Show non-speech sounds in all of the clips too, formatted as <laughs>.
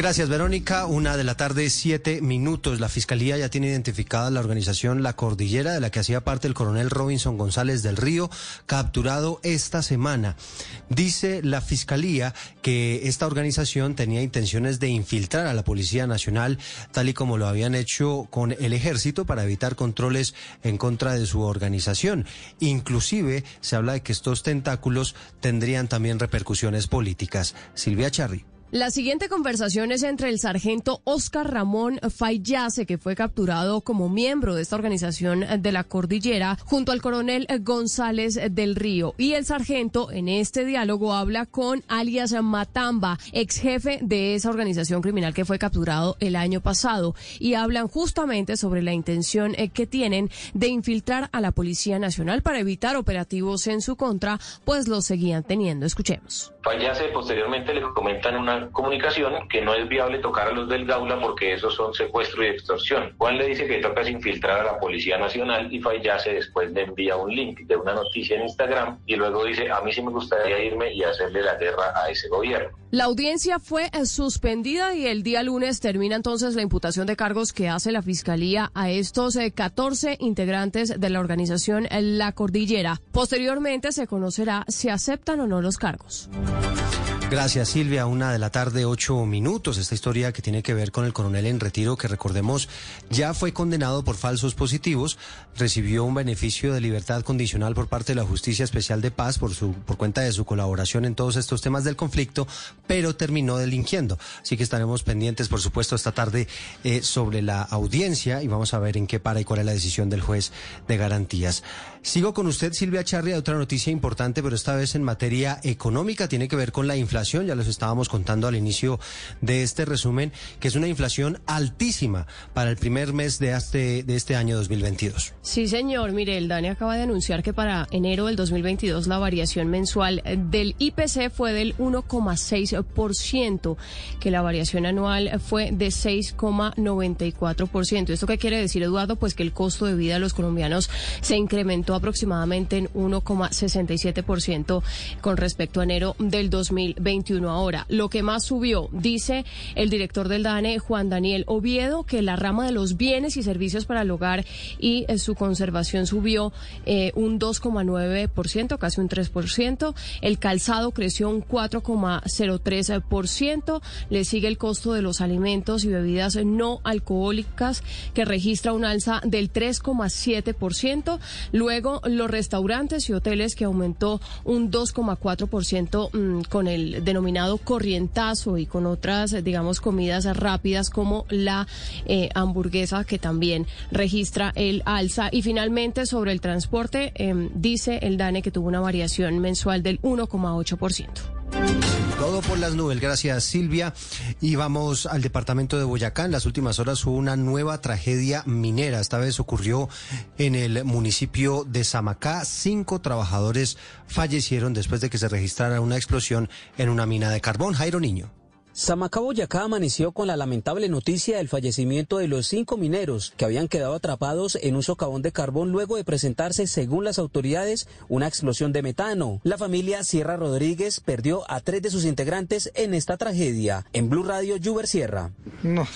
Gracias, Verónica. Una de la tarde, siete minutos. La Fiscalía ya tiene identificada la organización La Cordillera, de la que hacía parte el coronel Robinson González del Río, capturado esta semana. Dice la Fiscalía que esta organización tenía intenciones de infiltrar a la Policía Nacional, tal y como lo habían hecho con el Ejército, para evitar controles en contra de su organización. Inclusive se habla de que estos tentáculos tendrían también repercusiones políticas. Silvia Charri. La siguiente conversación es entre el sargento Oscar Ramón Fayase, que fue capturado como miembro de esta organización de la cordillera, junto al coronel González del Río. Y el sargento en este diálogo habla con alias Matamba, ex jefe de esa organización criminal que fue capturado el año pasado. Y hablan justamente sobre la intención eh, que tienen de infiltrar a la Policía Nacional para evitar operativos en su contra, pues los seguían teniendo. Escuchemos. Fallase posteriormente le comentan una comunicación que no es viable tocar a los del Gaula porque esos son secuestro y extorsión. Juan le dice que toca infiltrar a la Policía Nacional y Fallase después le envía un link de una noticia en Instagram y luego dice a mí sí me gustaría irme y hacerle la guerra a ese gobierno. La audiencia fue eh, suspendida y el día lunes termina entonces la imputación de cargos que hace la Fiscalía a estos 14 eh, integrantes de la organización La Cordillera. Posteriormente se conocerá si aceptan o no los cargos. Gracias Silvia, una de la tarde, ocho minutos. Esta historia que tiene que ver con el coronel en retiro, que recordemos ya fue condenado por falsos positivos, recibió un beneficio de libertad condicional por parte de la Justicia Especial de Paz por, su, por cuenta de su colaboración en todos estos temas del conflicto, pero terminó delinquiendo. Así que estaremos pendientes, por supuesto, esta tarde eh, sobre la audiencia y vamos a ver en qué para y cuál es la decisión del juez de garantías. Sigo con usted, Silvia Charria, otra noticia importante, pero esta vez en materia económica, tiene que ver con la inflación ya les estábamos contando al inicio de este resumen, que es una inflación altísima para el primer mes de este, de este año 2022. Sí, señor. Mire, el DANE acaba de anunciar que para enero del 2022 la variación mensual del IPC fue del 1,6%, que la variación anual fue de 6,94%. ¿Esto qué quiere decir, Eduardo? Pues que el costo de vida de los colombianos se incrementó aproximadamente en 1,67% con respecto a enero del 2022. 21 ahora. Lo que más subió, dice el director del DANE, Juan Daniel Oviedo, que la rama de los bienes y servicios para el hogar y eh, su conservación subió eh, un 2,9%, casi un 3%. El calzado creció un 4,03%. Le sigue el costo de los alimentos y bebidas no alcohólicas, que registra un alza del 3,7%. Luego, los restaurantes y hoteles, que aumentó un 2,4% mm, con el denominado corrientazo y con otras, digamos, comidas rápidas como la eh, hamburguesa que también registra el alza. Y finalmente sobre el transporte, em, dice el DANE que tuvo una variación mensual del 1,8%. Todo por las nubes, gracias Silvia. Y vamos al departamento de Boyacá. En las últimas horas hubo una nueva tragedia minera. Esta vez ocurrió en el municipio de Samacá. Cinco trabajadores fallecieron después de que se registrara una explosión en una mina de carbón. Jairo Niño. Samacá Boyacá amaneció con la lamentable noticia del fallecimiento de los cinco mineros que habían quedado atrapados en un socavón de carbón luego de presentarse, según las autoridades, una explosión de metano. La familia Sierra Rodríguez perdió a tres de sus integrantes en esta tragedia. En Blue Radio, Juber Sierra. No,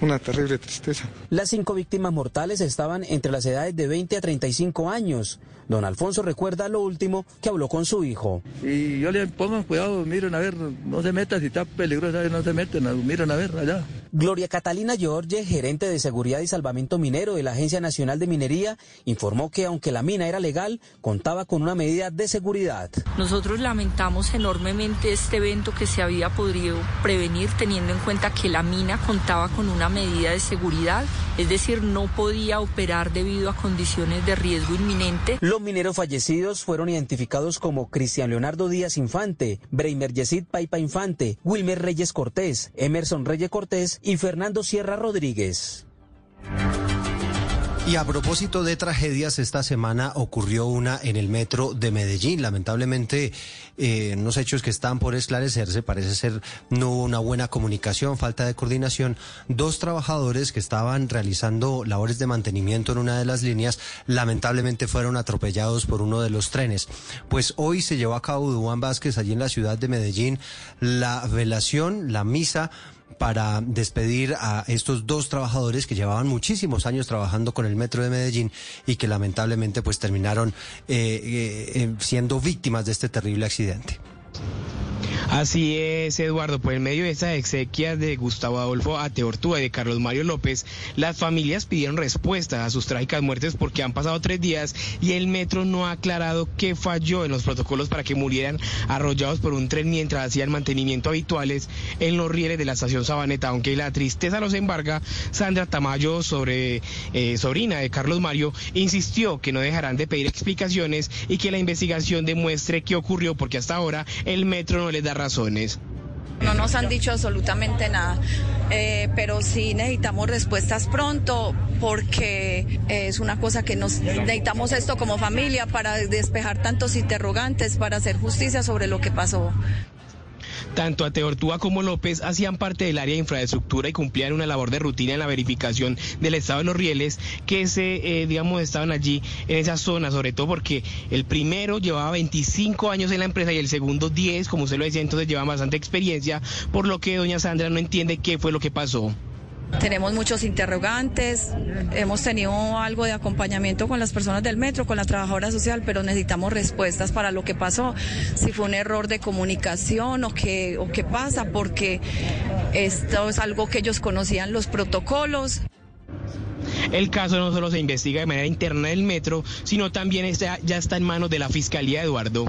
una terrible tristeza. Las cinco víctimas mortales estaban entre las edades de 20 a 35 años. Don Alfonso recuerda lo último que habló con su hijo. Y yo le pongo cuidado, miren a ver, no se metan, si está peligroso, no se meten, miren a ver allá. Gloria Catalina George, gerente de Seguridad y Salvamento Minero de la Agencia Nacional de Minería, informó que aunque la mina era legal, contaba con una medida de seguridad. Nosotros lamentamos enormemente este evento que se había podido prevenir teniendo en cuenta que la mina contaba con una medida de seguridad, es decir, no podía operar debido a condiciones de riesgo inminente. Los mineros fallecidos fueron identificados como Cristian Leonardo Díaz Infante, Breimer Yesid Paipa Infante, Wilmer Reyes Cortés, Emerson Reyes Cortés y Fernando Sierra Rodríguez. Y a propósito de tragedias, esta semana ocurrió una en el metro de Medellín. Lamentablemente, eh, unos hechos que están por esclarecerse, parece ser no hubo una buena comunicación, falta de coordinación. Dos trabajadores que estaban realizando labores de mantenimiento en una de las líneas, lamentablemente fueron atropellados por uno de los trenes. Pues hoy se llevó a cabo Duan Vázquez allí en la ciudad de Medellín la velación, la misa para despedir a estos dos trabajadores que llevaban muchísimos años trabajando con el Metro de Medellín y que lamentablemente pues terminaron eh, eh, siendo víctimas de este terrible accidente. Así es, Eduardo. Por el medio de esas exequias de Gustavo Adolfo Ateortúa y de Carlos Mario López, las familias pidieron respuesta a sus trágicas muertes porque han pasado tres días y el metro no ha aclarado qué falló en los protocolos para que murieran arrollados por un tren mientras hacían mantenimiento habituales en los rieles de la estación Sabaneta. Aunque la tristeza los embarga, Sandra Tamayo, sobre, eh, sobrina de Carlos Mario, insistió que no dejarán de pedir explicaciones y que la investigación demuestre qué ocurrió porque hasta ahora el metro no les da razones. No nos han dicho absolutamente nada, eh, pero sí necesitamos respuestas pronto porque es una cosa que nos necesitamos esto como familia para despejar tantos interrogantes, para hacer justicia sobre lo que pasó. Tanto Ateortúa como López hacían parte del área de infraestructura y cumplían una labor de rutina en la verificación del estado de los rieles que se, eh, digamos, estaban allí en esa zona, sobre todo porque el primero llevaba 25 años en la empresa y el segundo 10, como usted lo decía, entonces lleva bastante experiencia, por lo que doña Sandra no entiende qué fue lo que pasó. Tenemos muchos interrogantes, hemos tenido algo de acompañamiento con las personas del metro, con la trabajadora social, pero necesitamos respuestas para lo que pasó, si fue un error de comunicación o qué, o qué pasa, porque esto es algo que ellos conocían los protocolos. El caso no solo se investiga de manera interna del metro, sino también ya está en manos de la Fiscalía, Eduardo.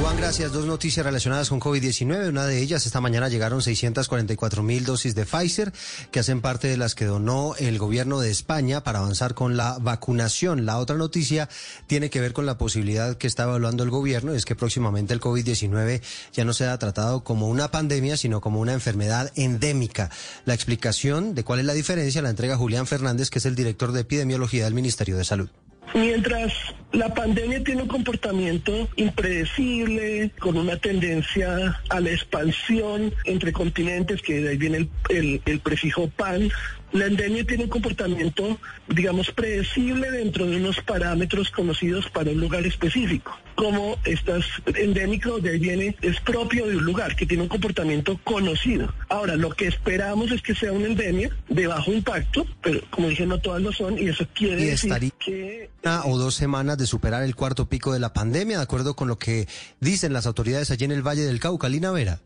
Juan, gracias. Dos noticias relacionadas con COVID-19. Una de ellas, esta mañana llegaron 644 mil dosis de Pfizer, que hacen parte de las que donó el gobierno de España para avanzar con la vacunación. La otra noticia tiene que ver con la posibilidad que está evaluando el gobierno, es que próximamente el COVID-19 ya no sea tratado como una pandemia, sino como una enfermedad endémica. La explicación de cuál es la diferencia la entrega Julián Fernández, que es el director de epidemiología del Ministerio de Salud. Mientras la pandemia tiene un comportamiento impredecible, con una tendencia a la expansión entre continentes, que de ahí viene el, el prefijo pan, la endemia tiene un comportamiento, digamos, predecible dentro de unos parámetros conocidos para un lugar específico. Como estás endémico, de ahí viene, es propio de un lugar que tiene un comportamiento conocido. Ahora, lo que esperamos es que sea una endemia de bajo impacto, pero como dije, no todas lo son, y eso quiere decir que... Una o dos semanas de superar el cuarto pico de la pandemia, de acuerdo con lo que dicen las autoridades allí en el Valle del Cauca. Lina Vera.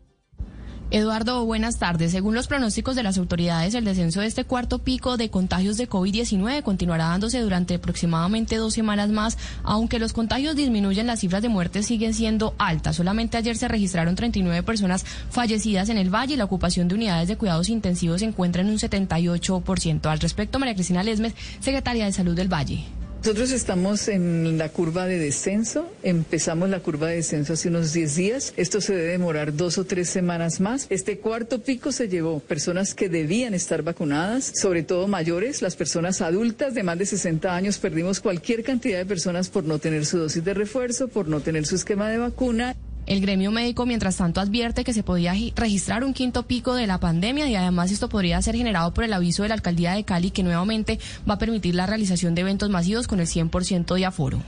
Eduardo, buenas tardes. Según los pronósticos de las autoridades, el descenso de este cuarto pico de contagios de COVID-19 continuará dándose durante aproximadamente dos semanas más, aunque los contagios disminuyen, las cifras de muertes siguen siendo altas. Solamente ayer se registraron 39 personas fallecidas en el valle y la ocupación de unidades de cuidados intensivos se encuentra en un 78%. Al respecto, María Cristina Lesmes, secretaria de Salud del Valle. Nosotros estamos en la curva de descenso, empezamos la curva de descenso hace unos 10 días, esto se debe demorar dos o tres semanas más. Este cuarto pico se llevó personas que debían estar vacunadas, sobre todo mayores, las personas adultas de más de 60 años, perdimos cualquier cantidad de personas por no tener su dosis de refuerzo, por no tener su esquema de vacuna. El gremio médico, mientras tanto, advierte que se podía registrar un quinto pico de la pandemia y además esto podría ser generado por el aviso de la alcaldía de Cali que nuevamente va a permitir la realización de eventos masivos con el 100% de aforo.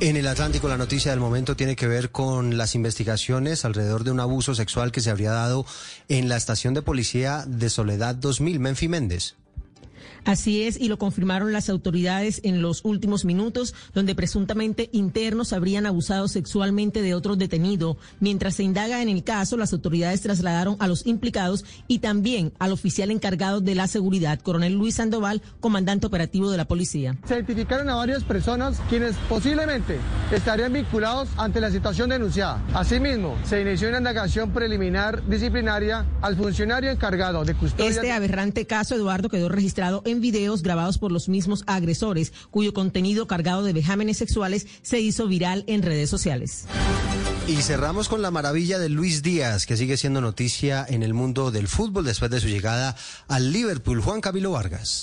En el Atlántico la noticia del momento tiene que ver con las investigaciones alrededor de un abuso sexual que se habría dado en la estación de policía de Soledad 2000, Menfi Méndez. Así es, y lo confirmaron las autoridades en los últimos minutos, donde presuntamente internos habrían abusado sexualmente de otro detenido. Mientras se indaga en el caso, las autoridades trasladaron a los implicados y también al oficial encargado de la seguridad, coronel Luis Sandoval, comandante operativo de la policía. Se identificaron a varias personas quienes posiblemente estarían vinculados ante la situación denunciada. Asimismo, se inició una indagación preliminar disciplinaria al funcionario encargado de custodia. Este aberrante caso, Eduardo, quedó registrado en videos grabados por los mismos agresores, cuyo contenido cargado de vejámenes sexuales se hizo viral en redes sociales. Y cerramos con la maravilla de Luis Díaz, que sigue siendo noticia en el mundo del fútbol después de su llegada al Liverpool. Juan Camilo Vargas.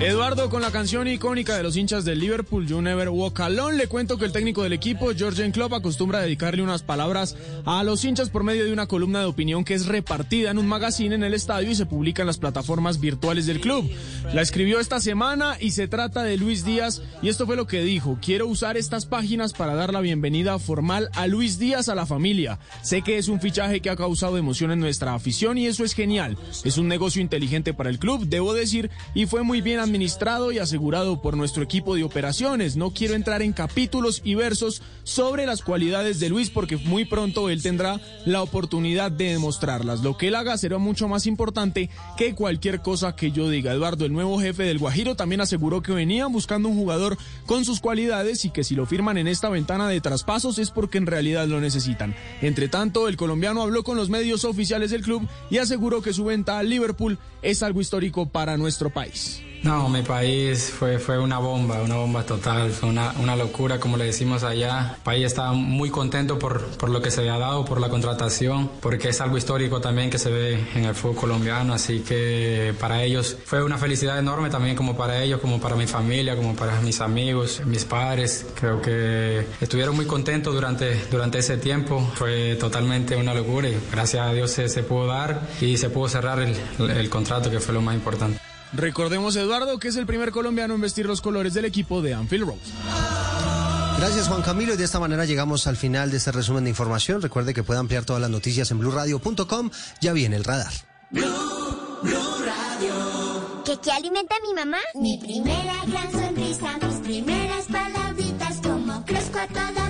Eduardo, con la canción icónica de los hinchas del Liverpool, You Never Walk Alone, le cuento que el técnico del equipo, Georgian Klopp, acostumbra dedicarle unas palabras a los hinchas por medio de una columna de opinión que es repartida en un magazine en el estadio y se publica en las plataformas virtuales del club. La escribió esta semana y se trata de Luis Díaz y esto fue lo que dijo. Quiero usar estas páginas para dar la bienvenida formal a Luis Díaz a la familia. Sé que es un fichaje que ha causado emoción en nuestra afición y eso es genial. Es un negocio inteligente para el club, debo decir, y fue muy bien administrado y asegurado por nuestro equipo de operaciones. No quiero entrar en capítulos y versos sobre las cualidades de Luis porque muy pronto él tendrá la oportunidad de demostrarlas. Lo que él haga será mucho más importante que cualquier cosa que yo diga. Eduardo, el nuevo jefe del Guajiro, también aseguró que venían buscando un jugador con sus cualidades y que si lo firman en esta ventana de traspasos es porque en realidad lo necesitan. Entre tanto, el colombiano habló con los medios oficiales del club y aseguró que su venta al Liverpool es algo histórico para nuestro país. No, mi país fue, fue una bomba, una bomba total, fue una, una locura, como le decimos allá. El país está muy contento por, por lo que se había dado, por la contratación, porque es algo histórico también que se ve en el fútbol colombiano, así que para ellos fue una felicidad enorme también como para ellos, como para mi familia, como para mis amigos, mis padres. Creo que estuvieron muy contentos durante, durante ese tiempo, fue totalmente una locura y gracias a Dios se, se pudo dar y se pudo cerrar el, el contrato que fue lo más importante. Recordemos, Eduardo, que es el primer colombiano en vestir los colores del equipo de Anfield Rose. Gracias Juan Camilo y de esta manera llegamos al final de este resumen de información. Recuerde que puede ampliar todas las noticias en blurradio.com. Ya viene el radar. Blue, Radio. ¿Qué, ¿Qué alimenta mi mamá? Mi primera gran sonrisa, mis primeras palabritas, como crezco a toda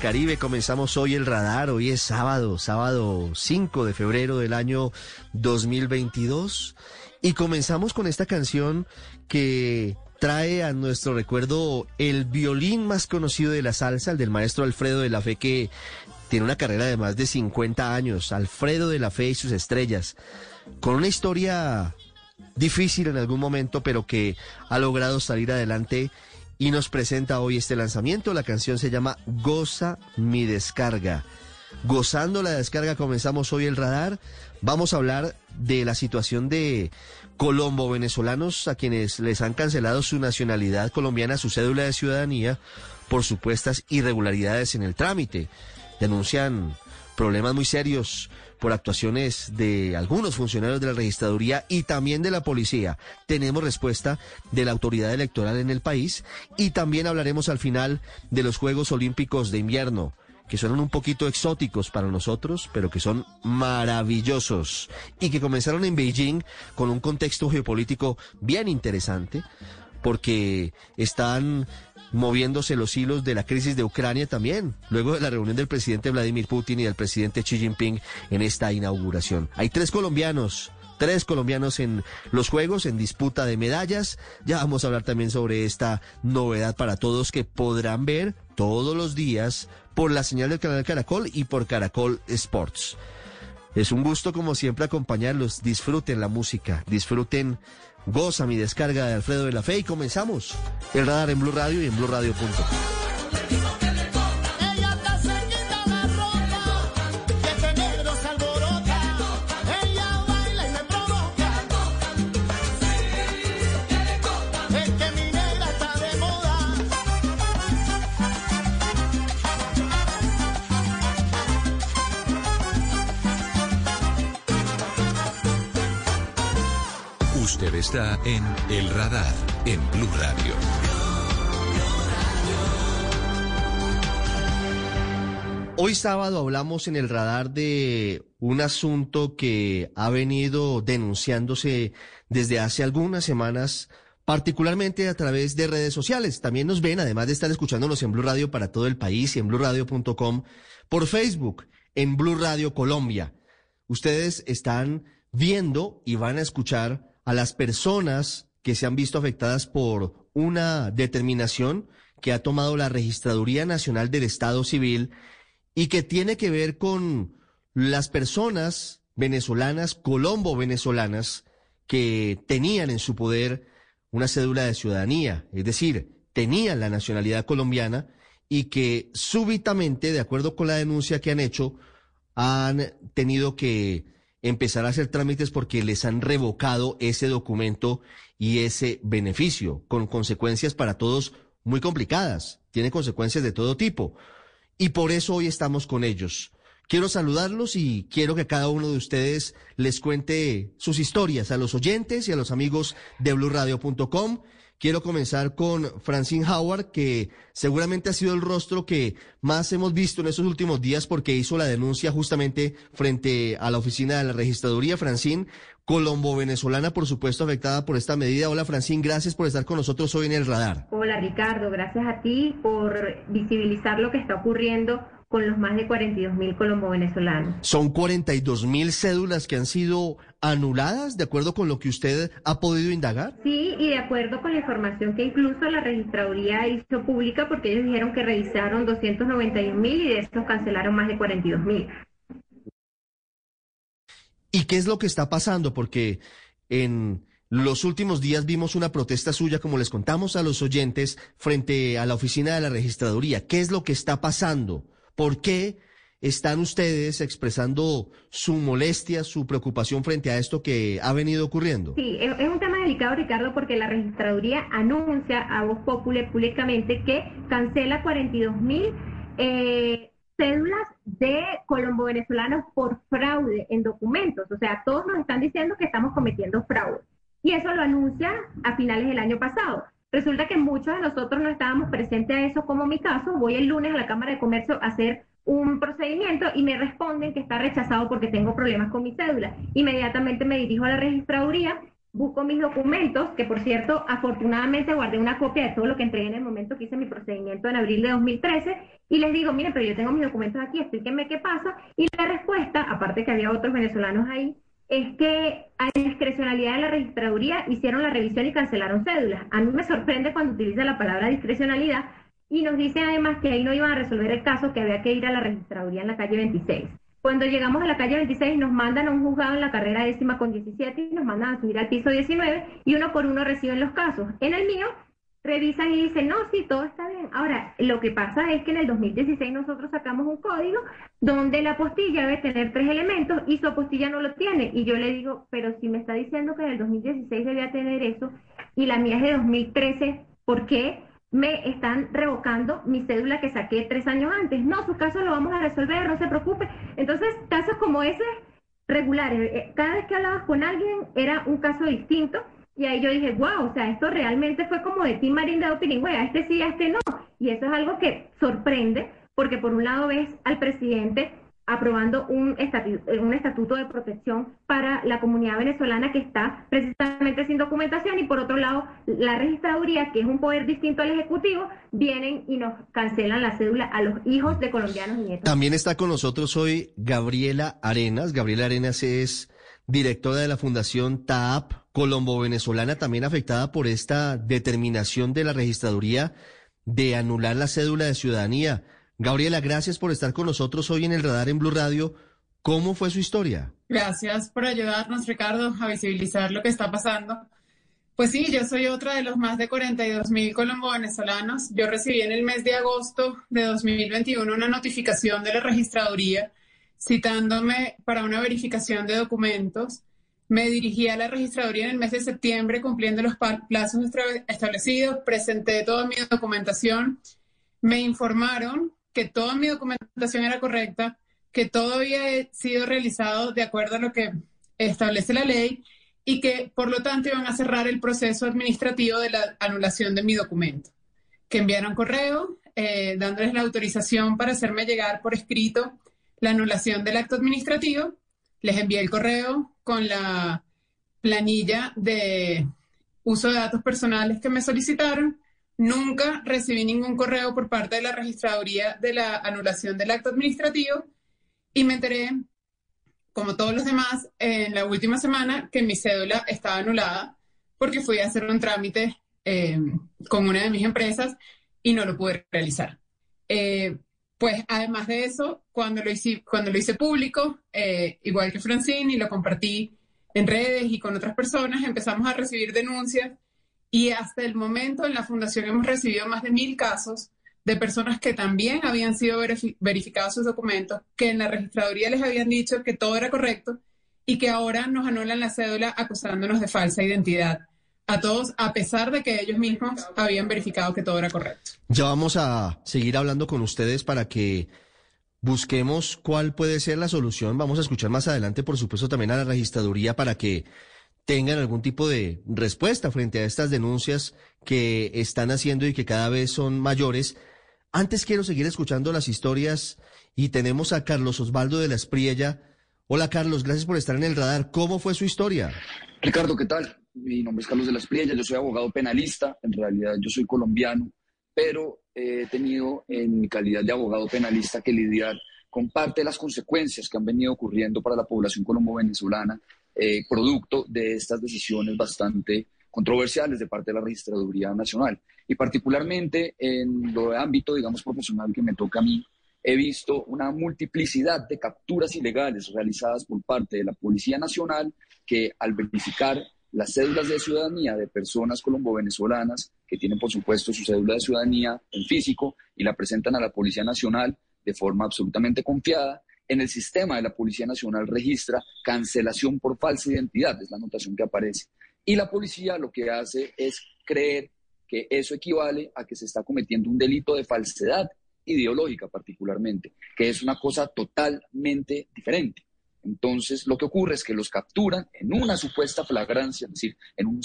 Caribe comenzamos hoy el radar, hoy es sábado, sábado 5 de febrero del año 2022 y comenzamos con esta canción que trae a nuestro recuerdo el violín más conocido de la salsa, el del maestro Alfredo de la Fe que tiene una carrera de más de 50 años, Alfredo de la Fe y sus estrellas, con una historia difícil en algún momento, pero que ha logrado salir adelante y nos presenta hoy este lanzamiento. La canción se llama Goza mi descarga. Gozando la descarga comenzamos hoy el radar. Vamos a hablar de la situación de colombo venezolanos a quienes les han cancelado su nacionalidad colombiana, su cédula de ciudadanía, por supuestas irregularidades en el trámite. Denuncian problemas muy serios por actuaciones de algunos funcionarios de la registraduría y también de la policía. Tenemos respuesta de la autoridad electoral en el país y también hablaremos al final de los Juegos Olímpicos de Invierno que suenan un poquito exóticos para nosotros, pero que son maravillosos y que comenzaron en Beijing con un contexto geopolítico bien interesante, porque están moviéndose los hilos de la crisis de Ucrania también, luego de la reunión del presidente Vladimir Putin y del presidente Xi Jinping en esta inauguración. Hay tres colombianos. Tres colombianos en los Juegos, en disputa de medallas. Ya vamos a hablar también sobre esta novedad para todos que podrán ver todos los días por la señal del canal Caracol y por Caracol Sports. Es un gusto como siempre acompañarlos. Disfruten la música, disfruten Goza mi descarga de Alfredo de la Fe y comenzamos el radar en Blue Radio y en BlueRadio.com. Está en El Radar en Blue Radio. Hoy sábado hablamos en el radar de un asunto que ha venido denunciándose desde hace algunas semanas, particularmente a través de redes sociales. También nos ven, además de estar escuchándonos en Blue Radio para todo el país y en bluradio.com, por Facebook, en Blue Radio Colombia. Ustedes están viendo y van a escuchar a las personas que se han visto afectadas por una determinación que ha tomado la Registraduría Nacional del Estado Civil y que tiene que ver con las personas venezolanas, colombo-venezolanas, que tenían en su poder una cédula de ciudadanía, es decir, tenían la nacionalidad colombiana y que súbitamente, de acuerdo con la denuncia que han hecho, han tenido que empezar a hacer trámites porque les han revocado ese documento y ese beneficio, con consecuencias para todos muy complicadas. Tiene consecuencias de todo tipo. Y por eso hoy estamos con ellos. Quiero saludarlos y quiero que cada uno de ustedes les cuente sus historias a los oyentes y a los amigos de blurradio.com. Quiero comenzar con Francine Howard, que seguramente ha sido el rostro que más hemos visto en estos últimos días porque hizo la denuncia justamente frente a la oficina de la registraduría. Francine, colombo-venezolana, por supuesto, afectada por esta medida. Hola, Francine, gracias por estar con nosotros hoy en el radar. Hola, Ricardo, gracias a ti por visibilizar lo que está ocurriendo con los más de 42 mil colombo-venezolanos. Son 42 mil cédulas que han sido anuladas, de acuerdo con lo que usted ha podido indagar. Sí, y de acuerdo con la información que incluso la registraduría hizo pública, porque ellos dijeron que revisaron 291 mil y de estos cancelaron más de 42 mil. ¿Y qué es lo que está pasando? Porque en los últimos días vimos una protesta suya, como les contamos a los oyentes, frente a la oficina de la registraduría. ¿Qué es lo que está pasando? ¿Por qué están ustedes expresando su molestia, su preocupación frente a esto que ha venido ocurriendo? Sí, es, un tema delicado, Ricardo, porque la registraduría anuncia a voz populi públicamente que cancela 42 mil eh, cédulas de colombo-venezolanos por fraude en documentos. O sea, todos nos están diciendo que estamos cometiendo fraude. Y eso lo anuncia a finales del año pasado. Resulta que muchos de nosotros no estábamos presentes a eso, como mi caso. Voy el lunes a la Cámara de Comercio a hacer un procedimiento y me responden que está rechazado porque tengo problemas con mi cédula. Inmediatamente me dirijo a la registraduría, busco mis documentos, que por cierto, afortunadamente guardé una copia de todo lo que entregué en el momento que hice mi procedimiento en abril de 2013, y les digo, mire, pero yo tengo mis documentos aquí, explíquenme qué pasa. Y la respuesta, aparte que había otros venezolanos ahí, es que a discrecionalidad de la registraduría hicieron la revisión y cancelaron cédulas. A mí me sorprende cuando utiliza la palabra discrecionalidad y nos dicen además que ahí no iban a resolver el caso, que había que ir a la registraduría en la calle 26. Cuando llegamos a la calle 26 nos mandan a un juzgado en la carrera décima con 17 y nos mandan a subir al piso 19 y uno por uno reciben los casos. En el mío revisan y dicen, no, sí, todo está bien. Ahora, lo que pasa es que en el 2016 nosotros sacamos un código donde la apostilla debe tener tres elementos y su apostilla no lo tiene. Y yo le digo, pero si me está diciendo que en el 2016 debía tener eso y la mía es de 2013, ¿por qué me están revocando mi cédula que saqué tres años antes? No, su caso lo vamos a resolver, no se preocupe. Entonces, casos como ese, regulares. Eh, Cada vez que hablabas con alguien era un caso distinto y ahí yo dije, wow, o sea, esto realmente fue como de Tim Marín de Opiningüe, este sí, este no. Y eso es algo que sorprende, porque por un lado ves al presidente aprobando un estatuto, un estatuto de protección para la comunidad venezolana que está precisamente sin documentación y por otro lado la registraduría, que es un poder distinto al Ejecutivo, vienen y nos cancelan la cédula a los hijos de colombianos y nietos. También está con nosotros hoy Gabriela Arenas. Gabriela Arenas es directora de la Fundación TAP Colombo-Venezolana, también afectada por esta determinación de la registraduría de anular la cédula de ciudadanía. Gabriela, gracias por estar con nosotros hoy en el radar en Blue Radio. ¿Cómo fue su historia? Gracias por ayudarnos, Ricardo, a visibilizar lo que está pasando. Pues sí, yo soy otra de los más de 42 mil colombo-venezolanos. Yo recibí en el mes de agosto de 2021 una notificación de la registraduría citándome para una verificación de documentos. Me dirigí a la registraduría en el mes de septiembre cumpliendo los plazos establecidos, presenté toda mi documentación, me informaron que toda mi documentación era correcta, que todo había sido realizado de acuerdo a lo que establece la ley y que por lo tanto iban a cerrar el proceso administrativo de la anulación de mi documento. Que enviaron correo eh, dándoles la autorización para hacerme llegar por escrito la anulación del acto administrativo. Les envié el correo con la planilla de uso de datos personales que me solicitaron. Nunca recibí ningún correo por parte de la registraduría de la anulación del acto administrativo y me enteré, como todos los demás, en la última semana que mi cédula estaba anulada porque fui a hacer un trámite eh, con una de mis empresas y no lo pude realizar. Eh, pues además de eso, cuando lo hice, público, eh, igual que Francine, y lo compartí en redes y con otras personas, empezamos a recibir denuncias y hasta el momento en la fundación hemos recibido más de mil casos de personas que también habían sido verificados sus documentos, que en la registraduría les habían dicho que todo era correcto y que ahora nos anulan la cédula acusándonos de falsa identidad. A todos, a pesar de que ellos mismos habían verificado que todo era correcto. Ya vamos a seguir hablando con ustedes para que busquemos cuál puede ser la solución. Vamos a escuchar más adelante, por supuesto, también a la registraduría para que tengan algún tipo de respuesta frente a estas denuncias que están haciendo y que cada vez son mayores antes quiero seguir escuchando las historias y tenemos a Carlos Osvaldo de la Espriella. Hola Carlos, gracias por estar en el radar. ¿Cómo fue su historia? Ricardo, ¿qué tal? Mi nombre es Carlos de la Espriella, yo soy abogado penalista, en realidad yo soy colombiano, pero he tenido en mi calidad de abogado penalista que lidiar con parte de las consecuencias que han venido ocurriendo para la población colombo-venezolana, eh, producto de estas decisiones bastante controversiales de parte de la Registraduría Nacional. Y particularmente en lo de ámbito, digamos, profesional que me toca a mí, he visto una multiplicidad de capturas ilegales realizadas por parte de la Policía Nacional que al verificar las cédulas de ciudadanía de personas colombo-venezolanas que tienen, por supuesto, su cédula de ciudadanía en físico y la presentan a la Policía Nacional de forma absolutamente confiada, en el sistema de la Policía Nacional registra cancelación por falsa identidad, es la anotación que aparece. Y la policía lo que hace es creer que eso equivale a que se está cometiendo un delito de falsedad ideológica particularmente, que es una cosa totalmente diferente. Entonces, lo que ocurre es que los capturan en una supuesta flagrancia, es decir, en, un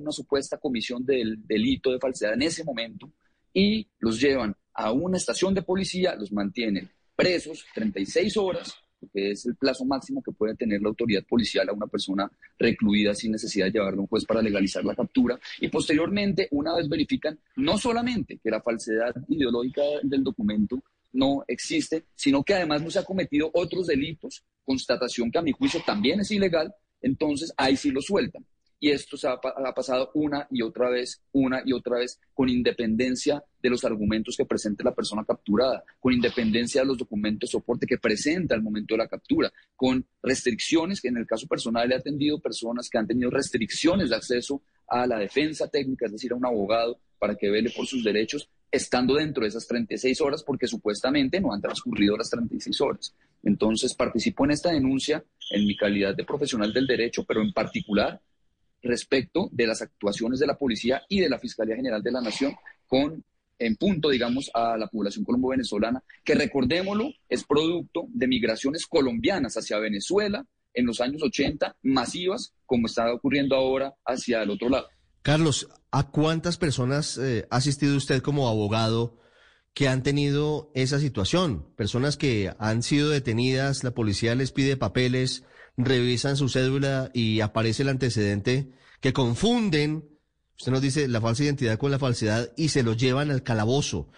una supuesta comisión del delito de falsedad en ese momento, y los llevan a una estación de policía, los mantienen presos 36 horas que es el plazo máximo que puede tener la autoridad policial a una persona recluida sin necesidad de llevarlo a un juez para legalizar la captura. Y posteriormente, una vez verifican no solamente que la falsedad ideológica del documento no existe, sino que además no se ha cometido otros delitos, constatación que a mi juicio también es ilegal, entonces ahí sí lo sueltan. Y esto se ha, pasado una y otra vez, una y otra vez, con independencia de los argumentos que presente la persona capturada, con independencia de los documentos de soporte que presenta al momento de la captura, con restricciones que en el caso personal he atendido personas que han tenido restricciones de acceso a la defensa técnica, es decir, a un abogado para que vele por sus derechos, estando dentro de esas 36 horas porque supuestamente no han transcurrido las 36 horas. Entonces participo en esta denuncia en mi calidad de profesional del derecho, pero en particular respecto de las actuaciones de la policía y de la Fiscalía General de la Nación con en punto, digamos, a la población colombo-venezolana, que recordémoslo, es producto de migraciones colombianas hacia Venezuela en los años 80, masivas, como está ocurriendo ahora hacia el otro lado. Carlos, ¿a cuántas personas eh, ha asistido usted como abogado que han tenido esa situación? Personas que han sido detenidas, la policía les pide papeles, revisan su cédula y aparece el antecedente que confunden, usted nos dice, la falsa identidad con la falsedad y se lo llevan al calabozo.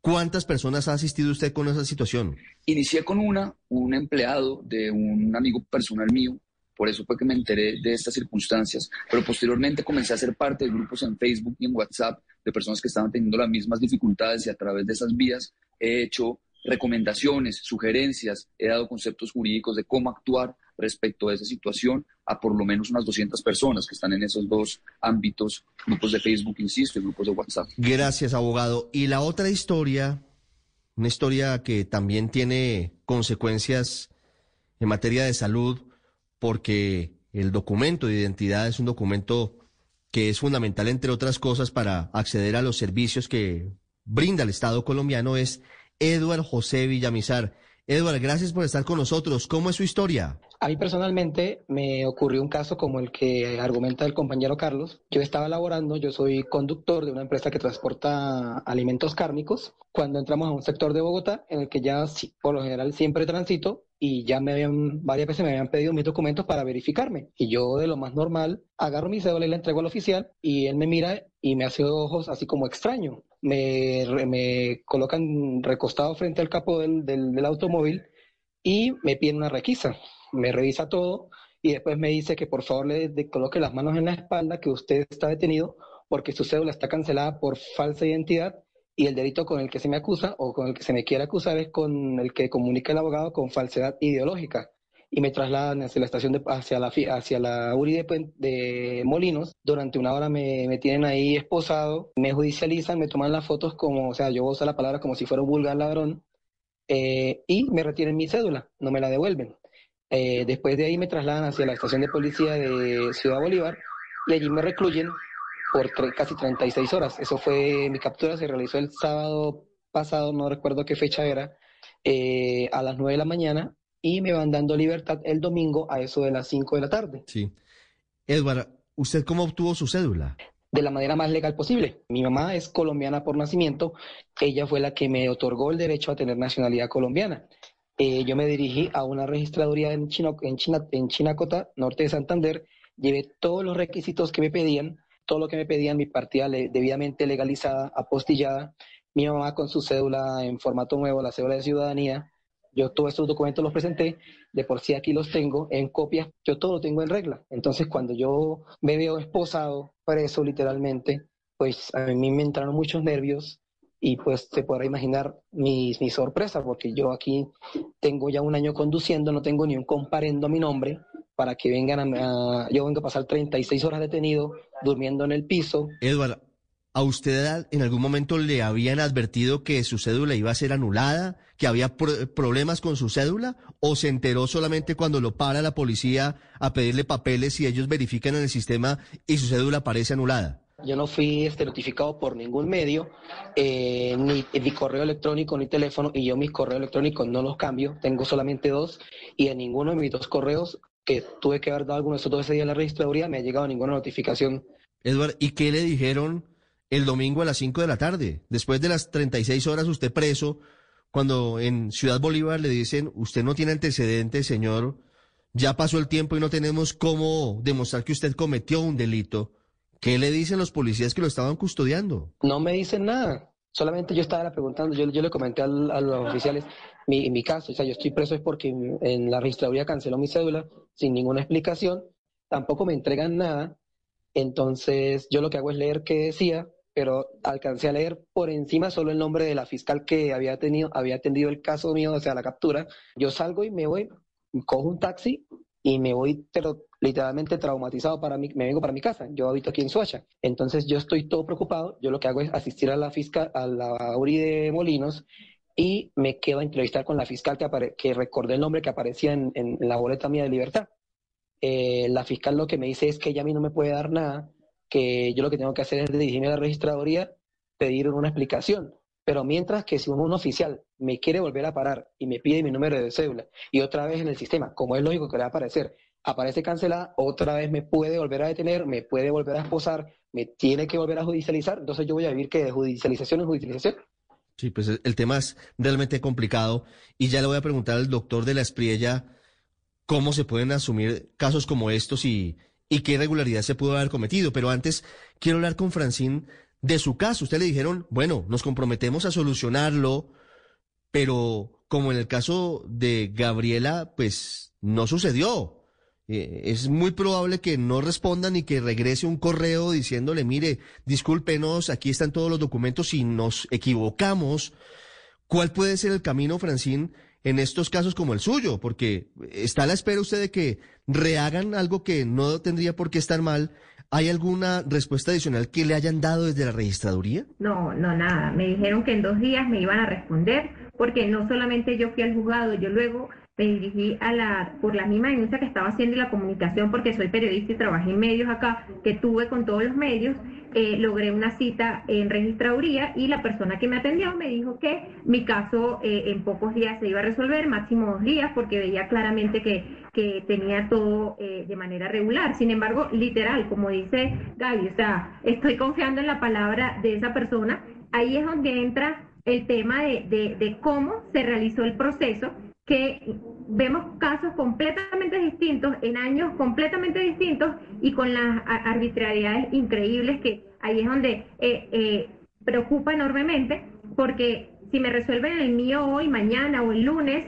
¿Cuántas personas ha asistido usted con esa situación? Inicié con una, un empleado de un amigo personal mío, por eso fue que me enteré de estas circunstancias, pero posteriormente comencé a ser parte de grupos en Facebook y en WhatsApp de personas que estaban teniendo las mismas dificultades y a través de esas vías he hecho recomendaciones, sugerencias, he dado conceptos jurídicos de cómo actuar respecto a esa situación a por lo menos unas 200 personas que están en esos dos ámbitos, grupos de Facebook, insisto, y grupos de WhatsApp. Gracias, abogado. Y la otra historia, una historia que también tiene consecuencias en materia de salud, porque el documento de identidad es un documento que es fundamental, entre otras cosas, para acceder a los servicios que brinda el Estado colombiano, es Eduard José Villamizar. Eduard, gracias por estar con nosotros. ¿Cómo es su historia? A mí personalmente me ocurrió un caso como el que argumenta el compañero Carlos. Yo estaba laborando, yo soy conductor de una empresa que transporta alimentos cárnicos. Cuando entramos a un sector de Bogotá en el que ya por lo general siempre transito y ya me habían, varias veces me habían pedido mis documentos para verificarme. Y yo de lo más normal agarro mi cédula y la entrego al oficial y él me mira y me hace ojos así como extraño me, me colocan recostado frente al capó del, del, automóvil y me piden una requisa. Me revisa todo y después me dice que por favor le, coloque las manos en la espalda, que usted está detenido porque su cédula está cancelada por falsa identidad y el delito con el que se me acusa o con el que se me quiere acusar es con el que comunica el abogado con falsedad ideológica y me trasladan hacia la estación de, hacia la hacia la URI de, Molinos. Durante una hora me, me, tienen ahí esposado, me judicializan, me toman las fotos como, o sea, yo voy a usar la palabra como si fuera un vulgar ladrón eh, y me retienen mi cédula, no me la devuelven. Eh, después de ahí me trasladan hacia la estación de policía de Ciudad Bolívar y allí me recluyen por casi 36 horas. Eso fue, mi captura se realizó el sábado pasado, no recuerdo qué fecha era, eh, a las 9 de la mañana y me van dando libertad el domingo a eso de las 5 de la tarde. Sí. Edward, ¿usted cómo obtuvo su cédula? De la manera más legal posible. Mi mamá es colombiana por nacimiento, ella fue la que me otorgó el derecho a tener nacionalidad colombiana. Eh, yo me dirigí a una registraduría en, Chino, en, China, en Chinacota, norte de Santander, llevé todos los requisitos que me pedían, todo lo que me pedían, mi partida debidamente legalizada, apostillada, mi mamá con su cédula en formato nuevo, la cédula de ciudadanía, yo todos estos documentos los presenté, de por sí aquí los tengo en copias, yo todo lo tengo en regla. Entonces, cuando yo me veo esposado, preso literalmente, pues a mí me entraron muchos nervios y pues se podrá imaginar mi, sorpresa, porque yo aquí tengo ya un año conduciendo, no tengo ni un comparendo a mi nombre, para que vengan a, yo vengo a pasar 36 horas detenido, durmiendo en el piso. Eduardo, ¿A usted en algún momento le habían advertido que su cédula iba a ser anulada, que había problemas con su cédula, o se enteró solamente cuando lo para la policía a pedirle papeles y ellos verifican en el sistema y su cédula aparece anulada? Yo no fui este, notificado por ningún medio, eh, ni mi correo electrónico ni teléfono, y yo mis correos electrónicos no los cambio, tengo solamente dos, y en ninguno de mis dos correos que tuve que haber dado algunos de esos 12 días en la registraduría me ha llegado ninguna notificación. Edward, ¿y qué le dijeron el domingo a las 5 de la tarde. Después de las 36 horas usted preso, cuando en Ciudad Bolívar le dicen, usted no tiene antecedentes, señor, ya pasó el tiempo y no tenemos cómo demostrar que usted cometió un delito. ¿Qué le dicen los policías que lo estaban custodiando? No me dicen nada. Solamente yo estaba preguntando, yo, yo le comenté a los oficiales, mi, mi caso, o sea, yo estoy preso es porque en la registraduría canceló mi cédula sin ninguna explicación, tampoco me entregan nada, entonces yo lo que hago es leer qué decía, pero alcancé a leer por encima solo el nombre de la fiscal que había tenido, había atendido el caso mío, o sea, la captura. Yo salgo y me voy, cojo un taxi y me voy, pero literalmente traumatizado para mí, me vengo para mi casa. Yo habito aquí en Soacha. Entonces yo estoy todo preocupado. Yo lo que hago es asistir a la fiscal, a la URI de Molinos y me quedo a entrevistar con la fiscal que, que recordé el nombre que aparecía en, la boleta mía de libertad. Eh, la fiscal lo que me dice es que ella a mí no me puede dar nada que yo lo que tengo que hacer es dirigirme a la registraduría, pedir una explicación. Pero mientras que si un, oficial me quiere volver a parar y me pide mi número de cédula y otra vez en el sistema, como es lógico que le va a aparecer, aparece cancelada, otra vez me puede volver a detener, me puede volver a esposar, me tiene que volver a judicializar, entonces yo voy a vivir que de judicialización en judicialización. Sí, pues el tema es realmente complicado y ya le voy a preguntar al doctor de la Espriella cómo se pueden asumir casos como estos y, y qué irregularidad se pudo haber cometido. Pero antes quiero hablar con Francine de su caso. Usted le dijeron, bueno, nos comprometemos a solucionarlo, pero como en el caso de Gabriela, pues no sucedió. Eh, es muy probable que no respondan y que regrese un correo diciéndole, mire, discúlpenos, aquí están todos los documentos y nos equivocamos. ¿Cuál puede ser el camino, Francín, en estos casos como el suyo? Porque está a la espera usted de que rehagan algo que no tendría por qué estar mal. ¿Hay alguna respuesta adicional que le hayan dado desde la registraduría? No, no, nada. Me dijeron que en dos días me iban a responder, porque no solamente yo fui al juzgado, yo luego me dirigí a la, por la misma denuncia que estaba haciendo y la comunicación, porque soy periodista y trabajé en medios acá, que tuve con todos los medios, eh, logré una cita en registraduría y la persona que me atendió me dijo que mi caso eh, en pocos días se iba a resolver, máximo dos días, porque veía claramente que, que tenía todo eh, de manera regular. Sin embargo, literal, como dice Gaby, o sea, estoy confiando en la palabra de esa persona. Ahí es donde entra el tema de, de, de cómo se realizó el proceso que vemos casos completamente distintos, en años completamente distintos y con las arbitrariedades increíbles que ahí es donde eh, eh, preocupa enormemente, porque si me resuelven el mío hoy, mañana o el lunes,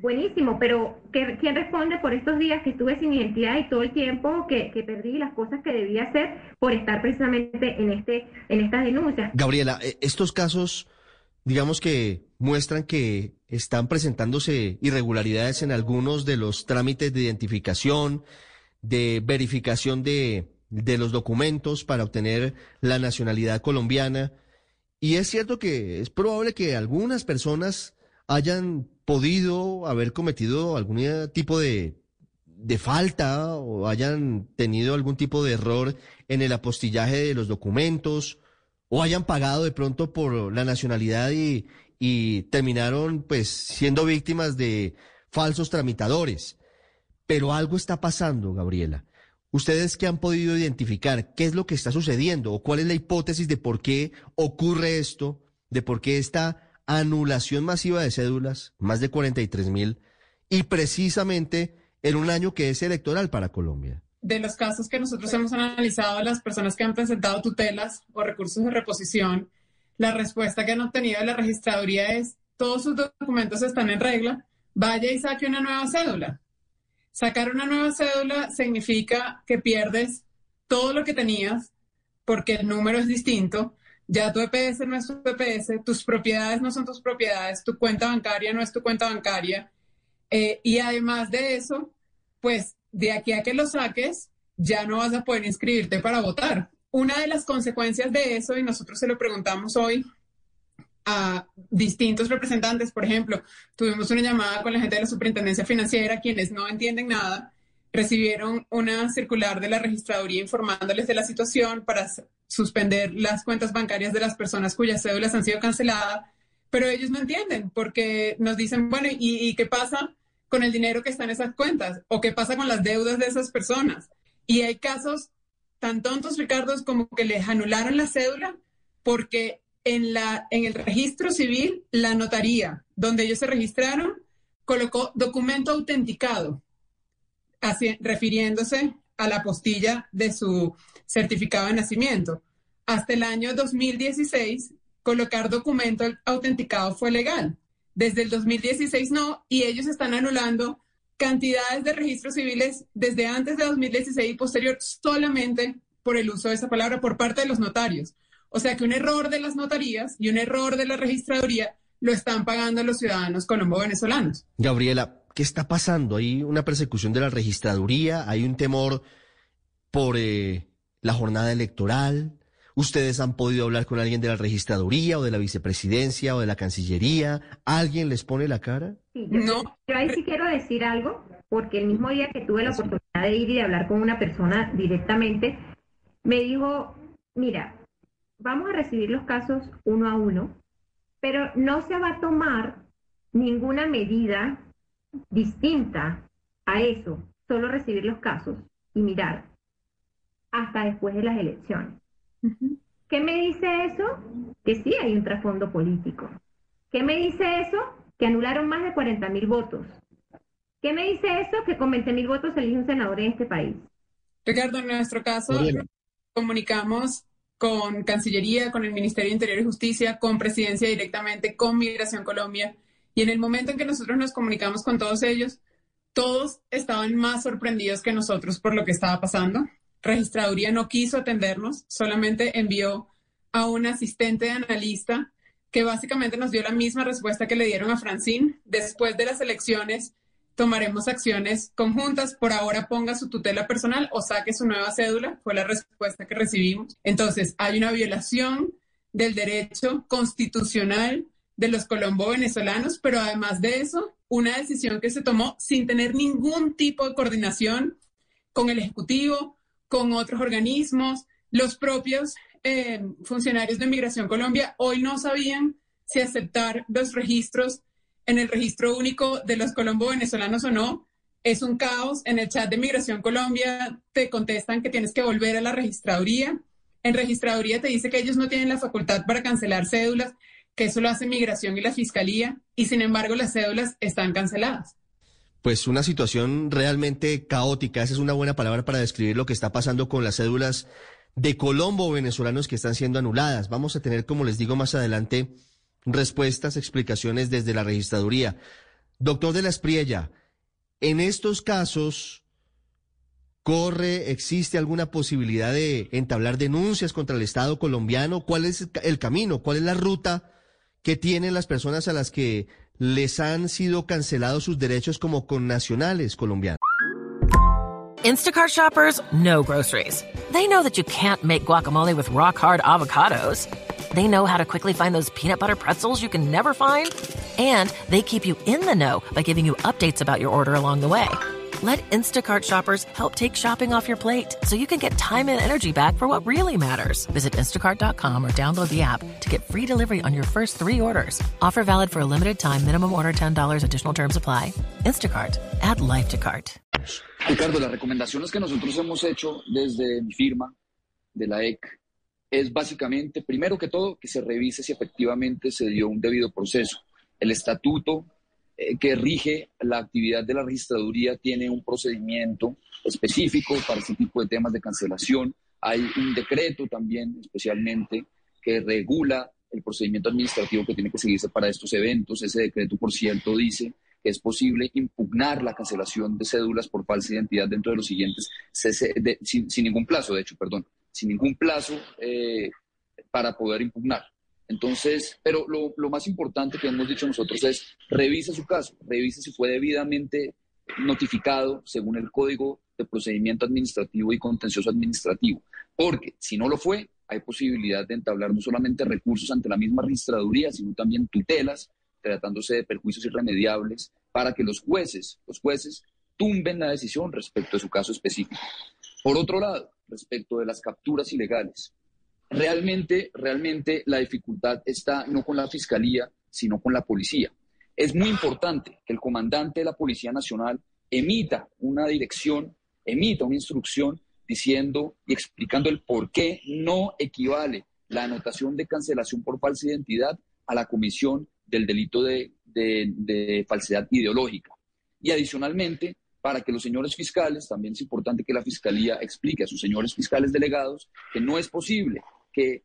buenísimo, pero ¿quién responde por estos días que estuve sin identidad y todo el tiempo que, que, perdí las cosas que debía hacer por estar precisamente en, este, en estas denuncias? Gabriela, eh, estos casos digamos que muestran que están presentándose irregularidades en algunos de los trámites de identificación, de verificación de, de los documentos para obtener la nacionalidad colombiana. Y es cierto que es probable que algunas personas hayan podido haber cometido algún tipo de, de falta o hayan tenido algún tipo de error en el apostillaje de los documentos o hayan pagado de pronto por la nacionalidad y, y terminaron pues siendo víctimas de falsos tramitadores. Pero algo está pasando, Gabriela. ¿Ustedes qué han podido identificar? ¿Qué es lo que está sucediendo? ¿O cuál es la hipótesis de por qué ocurre esto? ¿De por qué esta anulación masiva de cédulas, más de 43 mil, y precisamente en un año que es electoral para Colombia? de los casos que nosotros hemos analizado, las personas que han presentado tutelas o recursos de reposición, la respuesta que han obtenido de la registraduría es, todos sus documentos están en regla, vaya y saque una nueva cédula. Sacar una nueva cédula significa que pierdes todo lo que tenías porque el número es distinto, ya tu EPS no es tu EPS, tus propiedades no son tus propiedades, tu cuenta bancaria no es tu cuenta bancaria. Eh, y además de eso, pues de aquí a que lo saques, ya no vas a poder inscribirte para votar. Una de las consecuencias de eso, y nosotros se lo preguntamos hoy a distintos representantes, por ejemplo, tuvimos una llamada con la gente de la Superintendencia Financiera, quienes no entienden nada, recibieron una circular de la registraduría informándoles de la situación para suspender las cuentas bancarias de las personas cuyas cédulas han sido canceladas, pero ellos no entienden porque nos dicen, bueno, ¿y, qué pasa? con el dinero que está en esas cuentas o qué pasa con las deudas de esas personas. Y hay casos tan tontos, Ricardo, como que les anularon la cédula porque en, la, en el registro civil, la notaría donde ellos se registraron colocó documento autenticado, así, refiriéndose a la postilla de su certificado de nacimiento. Hasta el año 2016, colocar documento autenticado fue legal. Desde el 2016 no, y ellos están anulando cantidades de registros civiles desde antes de 2016 y posterior solamente por el uso de esa palabra por parte de los notarios. O sea que un error de las notarías y un error de la registraduría lo están pagando los ciudadanos colombo-venezolanos. Gabriela, ¿qué está pasando? ¿Hay una persecución de la registraduría? ¿Hay un temor por eh, la jornada electoral? ¿Ustedes han podido hablar con alguien de la registraduría o de la vicepresidencia o de la Cancillería? ¿Alguien les pone la cara? Sí, yo, no. Yo ahí sí quiero decir algo, porque el mismo día que tuve la oportunidad de ir y de hablar con una persona directamente, me dijo, mira, vamos a recibir los casos uno a uno, pero no se va a tomar ninguna medida distinta a eso, solo recibir los casos y mirar hasta después de las elecciones. ¿Qué me dice eso? Que sí hay un trasfondo político. ¿Qué me dice eso? Que anularon más de 40 mil votos. ¿Qué me dice eso? Que con 20 mil votos elige un senador en este país. Ricardo, en nuestro caso, comunicamos con Cancillería, con el Ministerio de Interior y Justicia, con Presidencia directamente, con Migración Colombia. Y en el momento en que nosotros nos comunicamos con todos ellos, todos estaban más sorprendidos que nosotros por lo que estaba pasando. Registraduría no quiso atendernos, solamente envió a un asistente de analista que básicamente nos dio la misma respuesta que le dieron a Francine. Después de las elecciones tomaremos acciones conjuntas. Por ahora ponga su tutela personal o saque su nueva cédula, fue la respuesta que recibimos. Entonces, hay una violación del derecho constitucional de los colombo venezolanos, pero además de eso, una decisión que se tomó sin tener ningún tipo de coordinación con el Ejecutivo, con otros organismos, los propios eh, funcionarios de Migración Colombia hoy no sabían si aceptar los registros en el registro único de los colombo venezolanos o no. Es un caos. En el chat de Migración Colombia te contestan que tienes que volver a la registraduría. En registraduría te dice que ellos no tienen la facultad para cancelar cédulas, que eso lo hace Migración y la Fiscalía, y sin embargo las cédulas están canceladas. Pues una situación realmente caótica, esa es una buena palabra para describir lo que está pasando con las cédulas de Colombo venezolanos que están siendo anuladas. Vamos a tener, como les digo más adelante, respuestas, explicaciones desde la registraduría. Doctor de la Espriella, en estos casos, ¿corre, existe alguna posibilidad de entablar denuncias contra el Estado colombiano? ¿Cuál es el camino? ¿Cuál es la ruta que tienen las personas a las que les han sido cancelados sus derechos como connacionales colombianos? Instacart shoppers know groceries. They know that you can't make guacamole with rock hard avocados. They know how to quickly find those peanut butter pretzels you can never find. And they keep you in the know by giving you updates about your order along the way. Let Instacart shoppers help take shopping off your plate so you can get time and energy back for what really matters. Visit instacart.com or download the app to get free delivery on your first three orders. Offer valid for a limited time. Minimum order $10. Additional terms apply. Instacart. Add life to cart. Ricardo, las recomendaciones que nosotros hemos hecho desde mi firma de la EC es básicamente, primero que todo, que se revise si efectivamente se dio un debido proceso. El estatuto eh, que rige la actividad de la registraduría tiene un procedimiento específico para este tipo de temas de cancelación. Hay un decreto también, especialmente, que regula el procedimiento administrativo que tiene que seguirse para estos eventos. Ese decreto, por cierto, dice que es posible impugnar la cancelación de cédulas por falsa identidad dentro de los siguientes, sin, ningún plazo, de hecho, perdón, sin ningún plazo eh, para poder impugnar. Entonces, pero lo, más importante que hemos dicho nosotros es revise su caso, revise si fue debidamente notificado según el Código de Procedimiento Administrativo y Contencioso Administrativo, porque si no lo fue, hay posibilidad de entablar no solamente recursos ante la misma registraduría, sino también tutelas, tratándose de perjuicios irremediables, para que los jueces, los jueces tumben la decisión respecto a su caso específico. Por otro lado, respecto de las capturas ilegales. Realmente, realmente la dificultad está no con la fiscalía, sino con la policía. Es muy importante que el comandante de la Policía Nacional emita una dirección, emita una instrucción diciendo y explicando el por qué no equivale la anotación de cancelación por falsa identidad a la comisión del delito de, de falsedad ideológica. Y adicionalmente, para que los señores fiscales, también es importante que la Fiscalía explique a sus señores fiscales delegados que no es posible que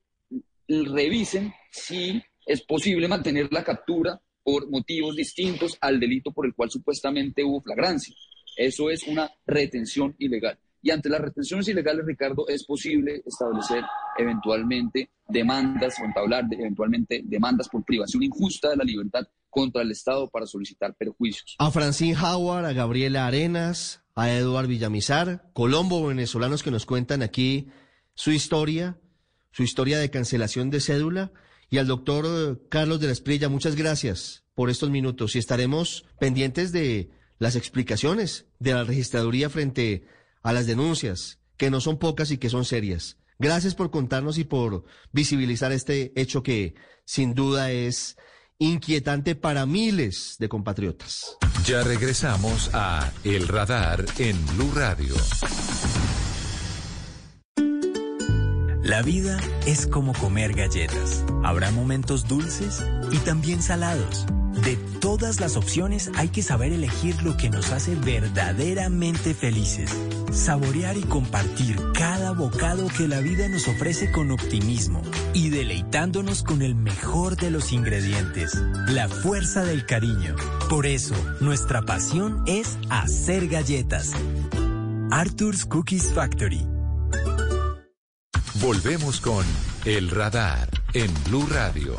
revisen si es posible mantener la captura por motivos distintos al delito por el cual supuestamente hubo flagrancia. Eso es una retención ilegal. Y ante las retenciones ilegales, Ricardo, es posible establecer eventualmente demandas o entablar eventualmente demandas por privación injusta de la libertad contra el Estado para solicitar perjuicios. A Francine Howard, a Gabriela Arenas, a Eduard Villamizar, Colombo venezolanos que nos cuentan aquí su historia, su historia de cancelación de cédula, y al doctor eh, Carlos de la Esprilla, muchas gracias por estos minutos y estaremos pendientes de las explicaciones de la registraduría frente a las denuncias, que no son pocas y que son serias. Gracias por contarnos y por visibilizar este hecho que sin duda es inquietante para miles de compatriotas. Ya regresamos a El Radar en Blue Radio. La vida es como comer galletas. Habrá momentos dulces y también salados. De todas las opciones hay que saber elegir lo que nos hace verdaderamente felices. Saborear y compartir cada bocado que la vida nos ofrece con optimismo y deleitándonos con el mejor de los ingredientes, la fuerza del cariño. Por eso, nuestra pasión es hacer galletas. Arthur's Cookies Factory. Volvemos con El Radar en Blue Radio.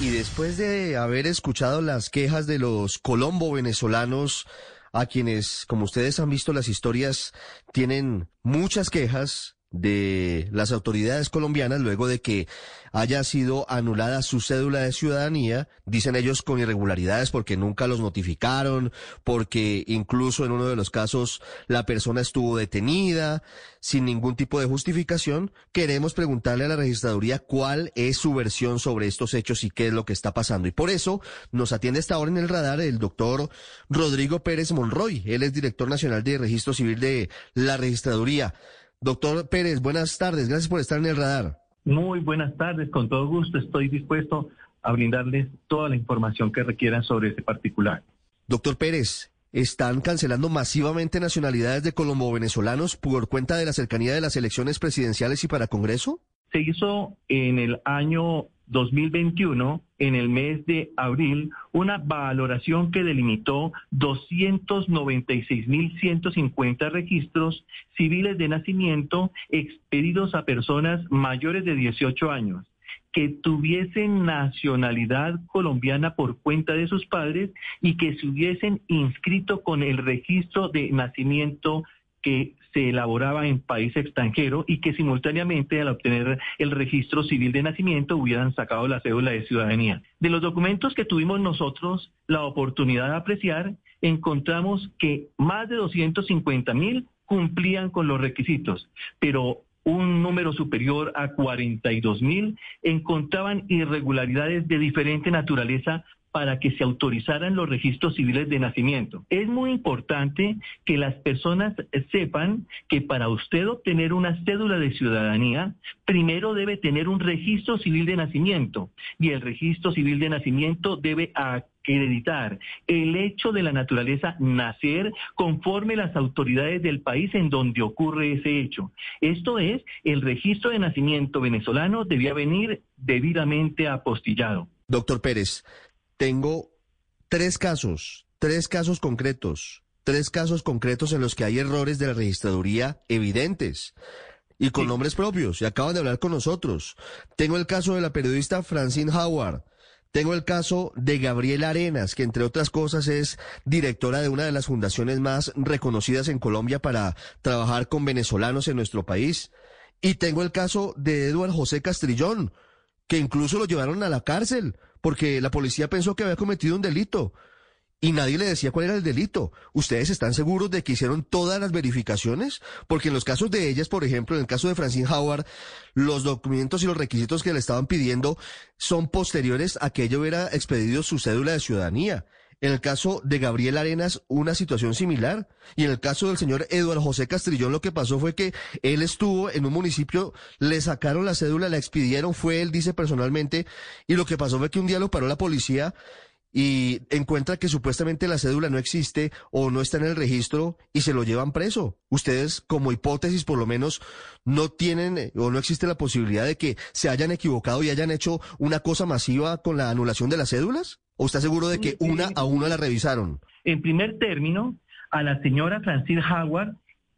Y después de haber escuchado las quejas de los colombo venezolanos, a quienes, como ustedes han visto las historias, tienen muchas quejas, de las autoridades colombianas luego de que haya sido anulada su cédula de ciudadanía, dicen ellos con irregularidades porque nunca los notificaron, porque incluso en uno de los casos la persona estuvo detenida sin ningún tipo de justificación. Queremos preguntarle a la registraduría cuál es su versión sobre estos hechos y qué es lo que está pasando. Y por eso nos atiende esta hora en el radar el doctor Rodrigo Pérez Monroy. Él es director nacional de registro civil de la registraduría. Doctor Pérez, buenas tardes. Gracias por estar en el radar. Muy buenas tardes. Con todo gusto estoy dispuesto a brindarles toda la información que requieran sobre este particular. Doctor Pérez, ¿están cancelando masivamente nacionalidades de colombo-venezolanos por cuenta de la cercanía de las elecciones presidenciales y para Congreso? Se hizo en el año 2021, en el mes de abril, una valoración que delimitó 296.150 registros civiles de nacimiento expedidos a personas mayores de 18 años que tuviesen nacionalidad colombiana por cuenta de sus padres y que se hubiesen inscrito con el registro de nacimiento que se elaboraba en país extranjero y que simultáneamente al obtener el registro civil de nacimiento hubieran sacado la cédula de ciudadanía. De los documentos que tuvimos nosotros la oportunidad de apreciar, encontramos que más de 250 mil cumplían con los requisitos, pero un número superior a 42 mil encontraban irregularidades de diferente naturaleza para que se autorizaran los registros civiles de nacimiento. Es muy importante que las personas sepan que para usted obtener una cédula de ciudadanía, primero debe tener un registro civil de nacimiento y el registro civil de nacimiento debe acreditar el hecho de la naturaleza nacer conforme las autoridades del país en donde ocurre ese hecho. Esto es, el registro de nacimiento venezolano debía venir debidamente apostillado. Doctor Pérez, tengo tres casos, tres casos concretos, tres casos concretos en los que hay errores de la registraduría evidentes y con nombres propios, y acaban de hablar con nosotros. Tengo el caso de la periodista Francine Howard. Tengo el caso de Gabriela Arenas, que entre otras cosas es directora de una de las fundaciones más reconocidas en Colombia para trabajar con venezolanos en nuestro país. Y tengo el caso de Eduardo José Castrillón, que incluso lo llevaron a la cárcel porque la policía pensó que había cometido un delito y nadie le decía cuál era el delito. ¿Ustedes están seguros de que hicieron todas las verificaciones? Porque en los casos de ellas, por ejemplo, en el caso de Francine Howard, los documentos y los requisitos que le estaban pidiendo son posteriores a que ella hubiera expedido su cédula de ciudadanía. En el caso de Gabriel Arenas, una situación similar. Y en el caso del señor Eduardo José Castrillón, lo que pasó fue que él estuvo en un municipio, le sacaron la cédula, la expidieron, fue él, dice personalmente, y lo que pasó fue que un día lo paró la policía y encuentra que supuestamente la cédula no existe o no está en el registro y se lo llevan preso. Ustedes, como hipótesis, por lo menos, no tienen o no existe la posibilidad de que se hayan equivocado y hayan hecho una cosa masiva con la anulación de las cédulas. ¿O está seguro de que una a una la revisaron? En primer término, a la señora Francine Howard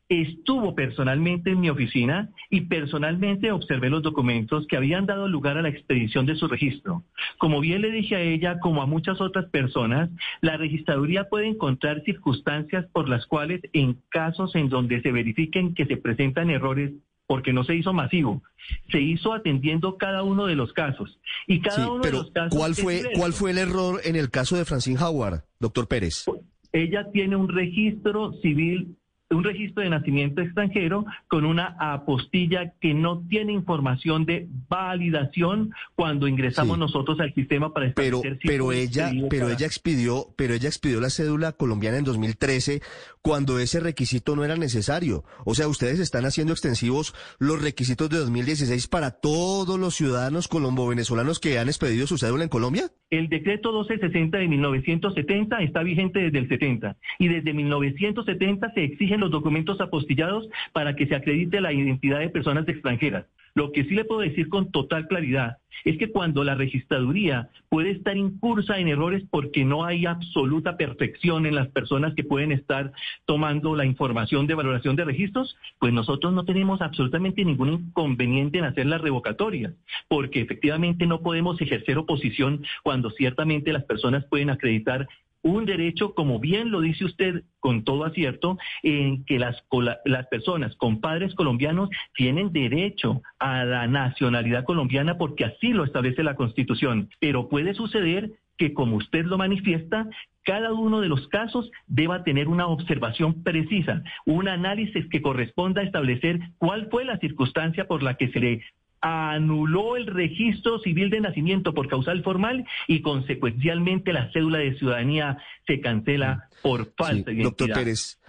estuvo personalmente en mi oficina y personalmente observé los documentos que habían dado lugar a la expedición de su registro. Como bien le dije a ella, como a muchas otras personas, la registraduría puede encontrar circunstancias por las cuales en casos en donde se verifiquen que se presentan errores porque no se hizo masivo, se hizo atendiendo cada uno de los casos. Y cada uno pero de los casos. ¿cuál fue, ¿Cuál fue el error en el caso de Francine Howard, doctor Pérez? Ella tiene un registro civil un registro de nacimiento extranjero con una apostilla que no tiene información de validación cuando ingresamos nosotros al sistema para pero establecer si pero fue ella pero cada- ella expidió pero ella expidió la cédula colombiana en 2013 cuando ese requisito no era necesario. O sea ustedes están haciendo extensivos los requisitos de 2016 para todos los ciudadanos colombo venezolanos que han expedido su cédula en Colombia. El decreto 1260 de 1970 está vigente desde el 70 y desde 1970 se exigen los documentos apostillados para que se acredite la identidad de personas extranjeras. Lo que sí le puedo decir con total claridad es que cuando la registraduría puede estar incursa en errores porque no hay absoluta perfección en las personas que pueden estar tomando la información de valoración de registros, pues nosotros no tenemos absolutamente ningún inconveniente en hacer las revocatorias, porque efectivamente no podemos ejercer oposición cuando ciertamente las personas pueden acreditar un derecho, como bien lo dice usted con todo acierto, en que las, las personas con padres colombianos tienen derecho a la nacionalidad colombiana porque así lo establece la Constitución. Pero puede suceder que, como usted lo manifiesta, cada uno de los casos deba tener una observación precisa, un análisis que corresponda a establecer cuál fue la circunstancia por la que se le anuló el registro civil de nacimiento por causal formal y consecuencialmente la cédula de ciudadanía se cancela por falta de identidad. Doctor Pérez,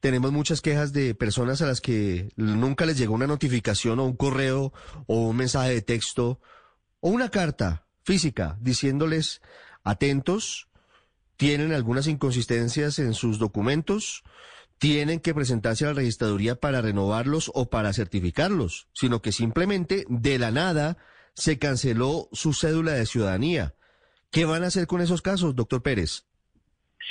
tenemos muchas quejas de personas a las que nunca les llegó una notificación o un correo o un mensaje de texto o una carta física diciéndoles atentos, tienen algunas inconsistencias en sus documentos, tienen que presentarse a la registraduría para renovarlos o para certificarlos, sino que simplemente de la nada se canceló su cédula de ciudadanía. ¿Qué van a hacer con esos casos, doctor Pérez?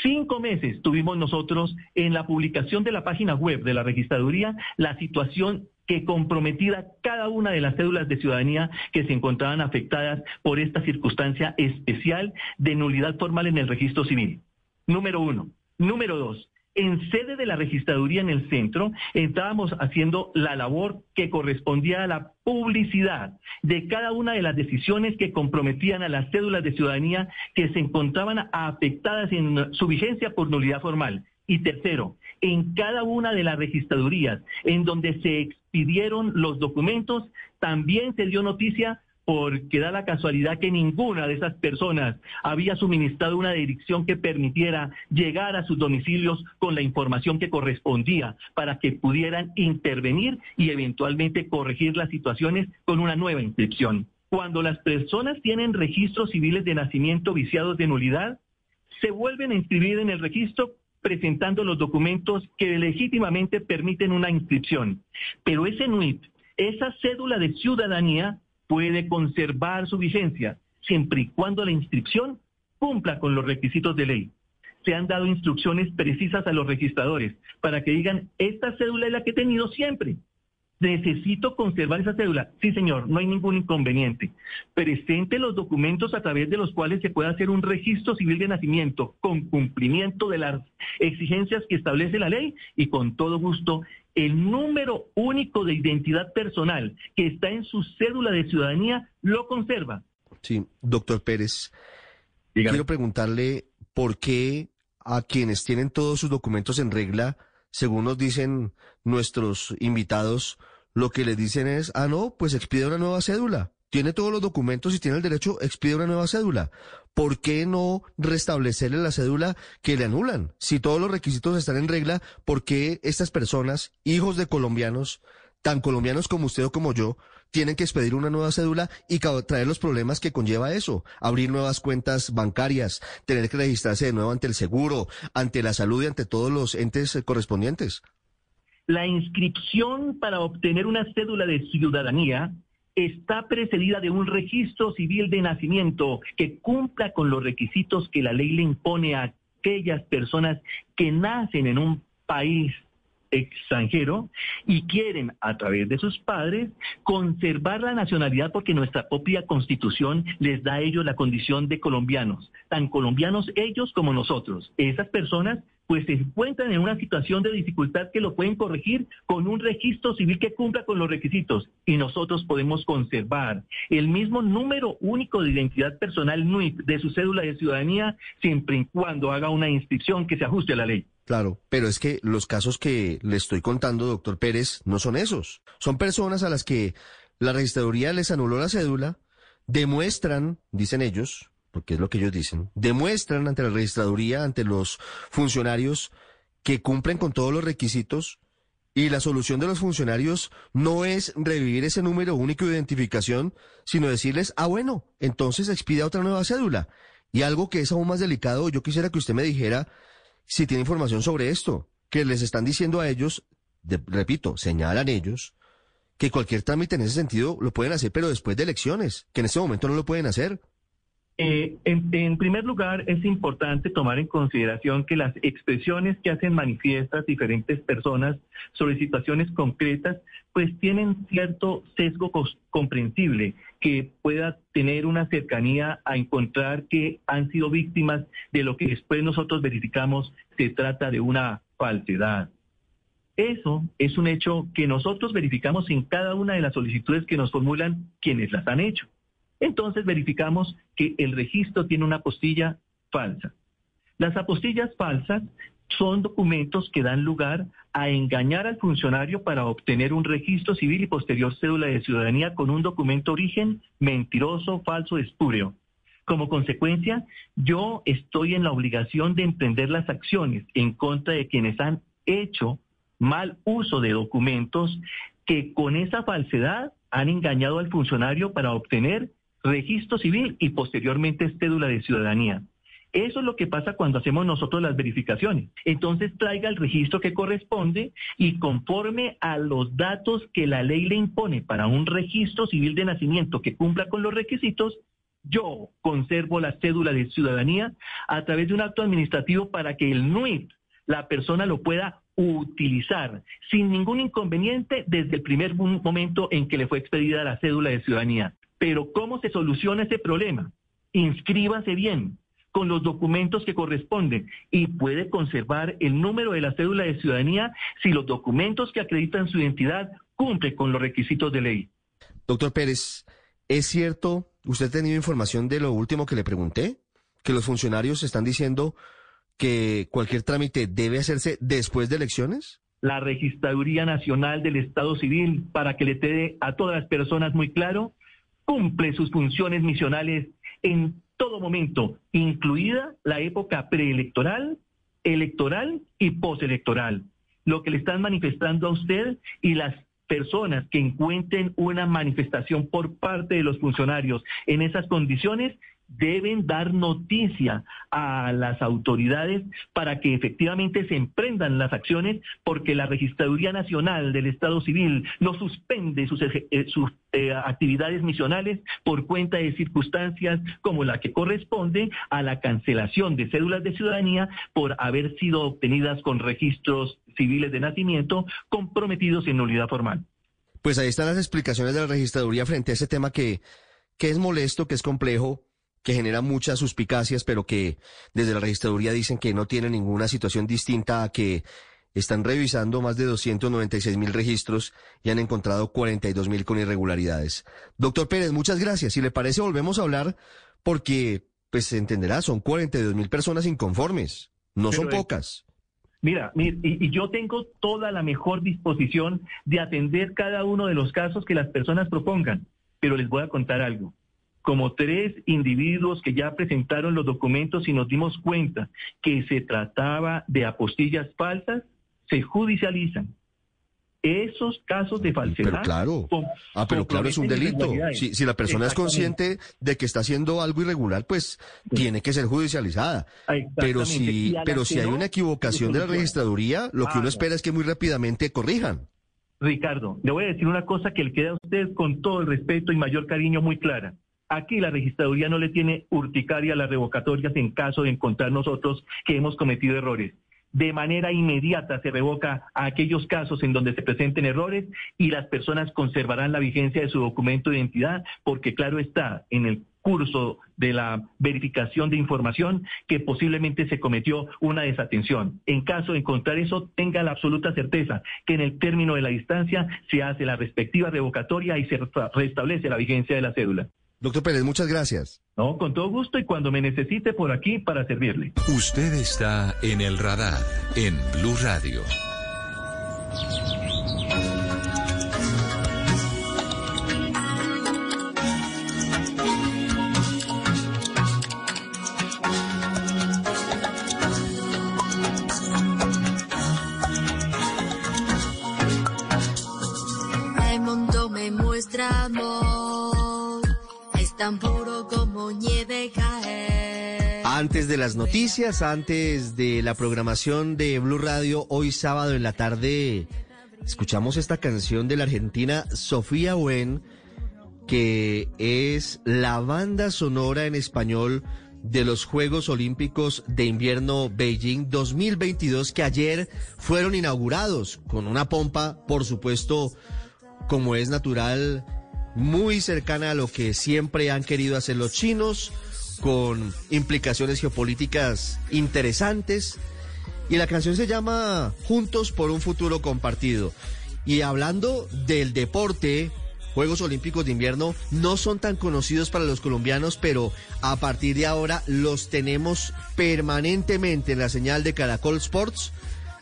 Cinco meses tuvimos nosotros en la publicación de la página web de la registraduría la situación que comprometida cada una de las cédulas de ciudadanía que se encontraban afectadas por esta circunstancia especial de nulidad formal en el registro civil. Número uno. Número dos, en sede de la registraduría en el centro, estábamos haciendo la labor que correspondía a la publicidad de cada una de las decisiones que comprometían a las cédulas de ciudadanía que se encontraban afectadas en su vigencia por nulidad formal. Y tercero, en cada una de las registradurías en donde se expidieron los documentos, también se dio noticia porque da la casualidad que ninguna de esas personas había suministrado una dirección que permitiera llegar a sus domicilios con la información que correspondía para que pudieran intervenir y eventualmente corregir las situaciones con una nueva inscripción. Cuando las personas tienen registros civiles de nacimiento viciados de nulidad, se vuelven a inscribir en el registro presentando los documentos que legítimamente permiten una inscripción. Pero ese NUIT, esa cédula de ciudadanía, puede conservar su vigencia siempre y cuando la inscripción cumpla con los requisitos de ley. Se han dado instrucciones precisas a los registradores para que digan, esta cédula es la que he tenido siempre. Necesito conservar esa cédula. Sí, señor, no hay ningún inconveniente. Presente los documentos a través de los cuales se puede hacer un registro civil de nacimiento con cumplimiento de las exigencias que establece la ley y con todo gusto el número único de identidad personal que está en su cédula de ciudadanía lo conserva. Sí, doctor Pérez, quiero preguntarle por qué a quienes tienen todos sus documentos en regla, según nos dicen nuestros invitados, lo que les dicen es, ah, no, pues expide una nueva cédula. Tiene todos los documentos y tiene el derecho, expide una nueva cédula. ¿por qué no restablecerle la cédula que le anulan? Si todos los requisitos están en regla, ¿por qué estas personas, hijos de colombianos, tan colombianos como usted o como yo, tienen que expedir una nueva cédula y traer los problemas que conlleva eso? Abrir nuevas cuentas bancarias, tener que registrarse de nuevo ante el seguro, ante la salud y ante todos los entes eh, correspondientes. La inscripción para obtener una cédula de ciudadanía está precedida de un registro civil de nacimiento que cumpla con los requisitos que la ley le impone a aquellas personas que nacen en un país extranjero y quieren a través de sus padres conservar la nacionalidad porque nuestra propia constitución les da a ellos la condición de colombianos, tan colombianos ellos como nosotros. Esas personas pues se encuentran en una situación de dificultad que lo pueden corregir con un registro civil que cumpla con los requisitos y nosotros podemos conservar el mismo número único de identidad personal NUIP de su cédula de ciudadanía siempre y cuando haga una inscripción que se ajuste a la ley. Claro, pero es que los casos que le estoy contando, doctor Pérez, no son esos. Son personas a las que la registraduría les anuló la cédula, demuestran, dicen ellos, porque es lo que ellos dicen, demuestran ante la registraduría, ante los funcionarios, que cumplen con todos los requisitos y la solución de los funcionarios no es revivir ese número único de identificación, sino decirles, ah, bueno, entonces expida otra nueva cédula. Y algo que es aún más delicado, yo quisiera que usted me dijera si tiene información sobre esto, que les están diciendo a ellos, repito, señalan ellos, que cualquier trámite en ese sentido lo pueden hacer, pero después de elecciones, que en este momento no lo pueden hacer. Eh, en, en, primer lugar, es importante tomar en consideración que las expresiones que hacen manifiestas diferentes personas sobre situaciones concretas, pues tienen cierto sesgo comprensible que pueda tener una cercanía a encontrar que han sido víctimas de lo que después nosotros verificamos se trata de una falsedad. Eso es un hecho que nosotros verificamos en cada una de las solicitudes que nos formulan quienes las han hecho. Entonces verificamos que el registro tiene una apostilla falsa. Las apostillas falsas son documentos que dan lugar a engañar al funcionario para obtener un registro civil y posterior cédula de ciudadanía con un documento origen mentiroso, falso, espúreo. Como consecuencia, yo estoy en la obligación de emprender las acciones en contra de quienes han hecho mal uso de documentos que con esa falsedad han engañado al funcionario para obtener registro civil y posteriormente cédula de ciudadanía. Eso es lo que pasa cuando hacemos nosotros las verificaciones. Entonces traiga el registro que corresponde y conforme a los datos que la ley le impone para un registro civil de nacimiento que cumpla con los requisitos, yo conservo la cédula de ciudadanía a través de un acto administrativo para que el NUIT, la persona lo pueda utilizar sin ningún inconveniente desde el primer momento en que le fue expedida la cédula de ciudadanía. Pero ¿cómo se soluciona ese problema? Inscríbase bien con los documentos que corresponden y puede conservar el número de la cédula de ciudadanía si los documentos que acreditan su identidad cumplen con los requisitos de ley. Doctor Pérez, ¿es cierto, usted ha tenido información de lo último que le pregunté? Que los funcionarios están diciendo que cualquier trámite debe hacerse después de elecciones? La Registraduría Nacional del Estado Civil, para que le quede a todas las personas muy claro, cumple sus funciones misionales en todo momento, incluida la época preelectoral, electoral y postelectoral. Lo que le están manifestando a usted y las personas que encuentren una manifestación por parte de los funcionarios en esas condiciones deben dar noticia a las autoridades para que efectivamente se emprendan las acciones porque la Registraduría Nacional del Estado Civil no suspende sus, eh, eh, actividades misionales por cuenta de circunstancias como la que corresponde a la cancelación de cédulas de ciudadanía por haber sido obtenidas con registros civiles de nacimiento comprometidos en nulidad formal. Pues ahí están las explicaciones de la registraduría frente a ese tema que, que es molesto, que es complejo que genera muchas suspicacias, pero que desde la registraduría dicen que no tiene ninguna situación distinta a que están revisando más de 296 mil registros y han encontrado 42 mil con irregularidades. Doctor Pérez, muchas gracias. Si le parece, volvemos a hablar porque, pues se entenderá, son 42 mil personas inconformes. No son pocas. Mira, y, y, yo tengo toda la mejor disposición de atender cada uno de los casos que las personas propongan, pero les voy a contar algo como tres individuos que ya presentaron los documentos y nos dimos cuenta que se trataba de apostillas falsas, se judicializan. Esos casos de falsedad. Pero claro. Ah, pero claro, es un delito. Si, la persona es consciente de que está haciendo algo irregular, pues tiene que ser judicializada. Pero si, pero si hay una equivocación de la registraduría, lo que uno espera es que muy rápidamente corrijan. Ricardo, le voy a decir una cosa que le queda a usted con todo el respeto y mayor cariño muy clara. Aquí la registraduría no le tiene urticaria a las revocatorias en caso de encontrar nosotros que hemos cometido errores. De manera inmediata se revoca a aquellos casos en donde se presenten errores y las personas conservarán la vigencia de su documento de identidad porque claro está en el curso de la verificación de información que posiblemente se cometió una desatención. En caso de encontrar eso, tenga la absoluta certeza que en el término de la distancia se hace la respectiva revocatoria y se restablece la vigencia de la cédula. Doctor Pérez, muchas gracias. No, con todo gusto y cuando me necesite por aquí para servirle. Usted está en el radar en Blue Radio. Antes de las noticias, antes de la programación de Blue Radio, hoy sábado en la tarde escuchamos esta canción de la argentina Sofía Wen, que es la banda sonora en español de los Juegos Olímpicos de Invierno Beijing 2022 que ayer fueron inaugurados con una pompa, por supuesto, como es natural, muy cercana a lo que siempre han querido hacer los chinos, con implicaciones geopolíticas interesantes. Y la canción se llama Juntos por un futuro compartido. Y hablando del deporte, Juegos Olímpicos de Invierno no son tan conocidos para los colombianos, pero a partir de ahora los tenemos permanentemente en la señal de Caracol Sports.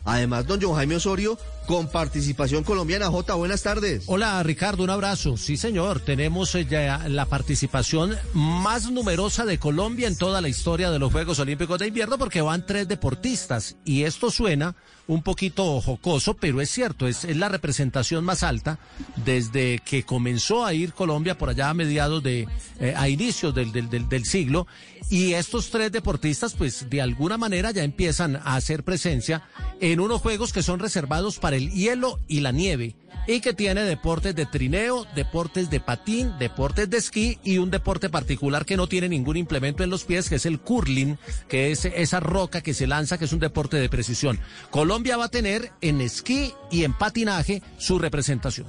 Además, don John Jaime Osorio, con participación colombiana. J, buenas tardes. Hola, Ricardo, un abrazo. Sí, señor, tenemos eh, ya la participación más numerosa de Colombia en toda la historia de los Juegos Olímpicos de Invierno porque van tres deportistas y esto suena un poquito jocoso, pero es cierto, es, la representación más alta desde que comenzó a ir Colombia por allá a mediados de, eh, a inicios del, del, del, siglo. Y estos tres deportistas, pues de alguna manera ya empiezan a hacer presencia en unos juegos que son reservados para el hielo y la nieve y que tiene deportes de trineo, deportes de patín, deportes de esquí y un deporte particular que no tiene ningún implemento en los pies, que es el curling, que es esa roca que se lanza, que es un deporte de precisión. Colombia va a tener en esquí y en patinaje su representación.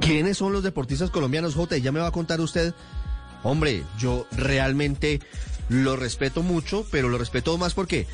¿Quiénes son los deportistas colombianos, J? Ya me va a contar usted. Hombre, yo realmente lo respeto mucho, pero lo respeto más porque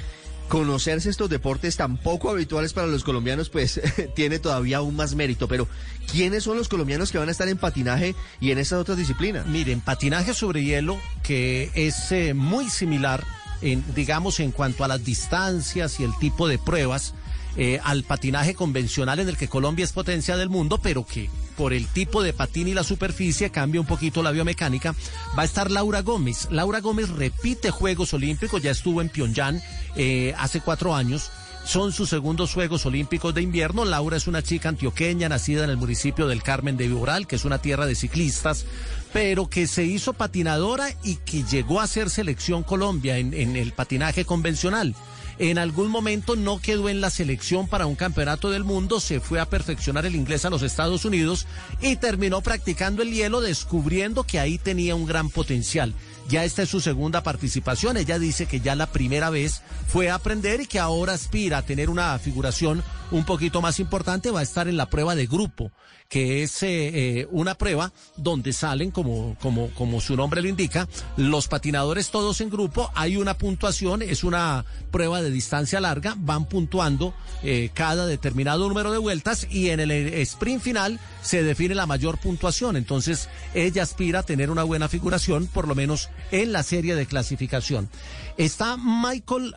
conocerse estos deportes tan poco habituales para los colombianos, pues <laughs> tiene todavía aún más mérito. Pero, ¿quiénes son los colombianos que van a estar en patinaje y en estas otras disciplinas? Miren, patinaje sobre hielo, que es eh, muy similar, en, digamos, en cuanto a las distancias y el tipo de pruebas. Eh, al patinaje convencional en el que Colombia es potencia del mundo, pero que por el tipo de patín y la superficie cambia un poquito la biomecánica. Va a estar Laura Gómez. Laura Gómez repite Juegos Olímpicos, ya estuvo en Pyongyang eh, hace cuatro años. Son sus segundos Juegos Olímpicos de invierno. Laura es una chica antioqueña, nacida en el municipio del Carmen de Viboral, que es una tierra de ciclistas, pero que se hizo patinadora y que llegó a ser selección Colombia en, en el patinaje convencional en algún momento no quedó en la selección para un campeonato del mundo, se fue a perfeccionar el inglés a los Estados Unidos y terminó practicando el hielo descubriendo que ahí tenía un gran potencial. Ya esta es su segunda participación. Ella dice que ya la primera vez fue a aprender y que ahora aspira a tener una figuración un poquito más importante. Va a estar en la prueba de grupo, que es eh, eh, una prueba donde salen, como, como, como su nombre lo indica, los patinadores todos en grupo. Hay una puntuación, es una prueba de distancia larga. Van puntuando eh, cada determinado número de vueltas y en el sprint final se define la mayor puntuación. Entonces ella aspira a tener una buena figuración, por lo menos en la serie de clasificación. Está Michael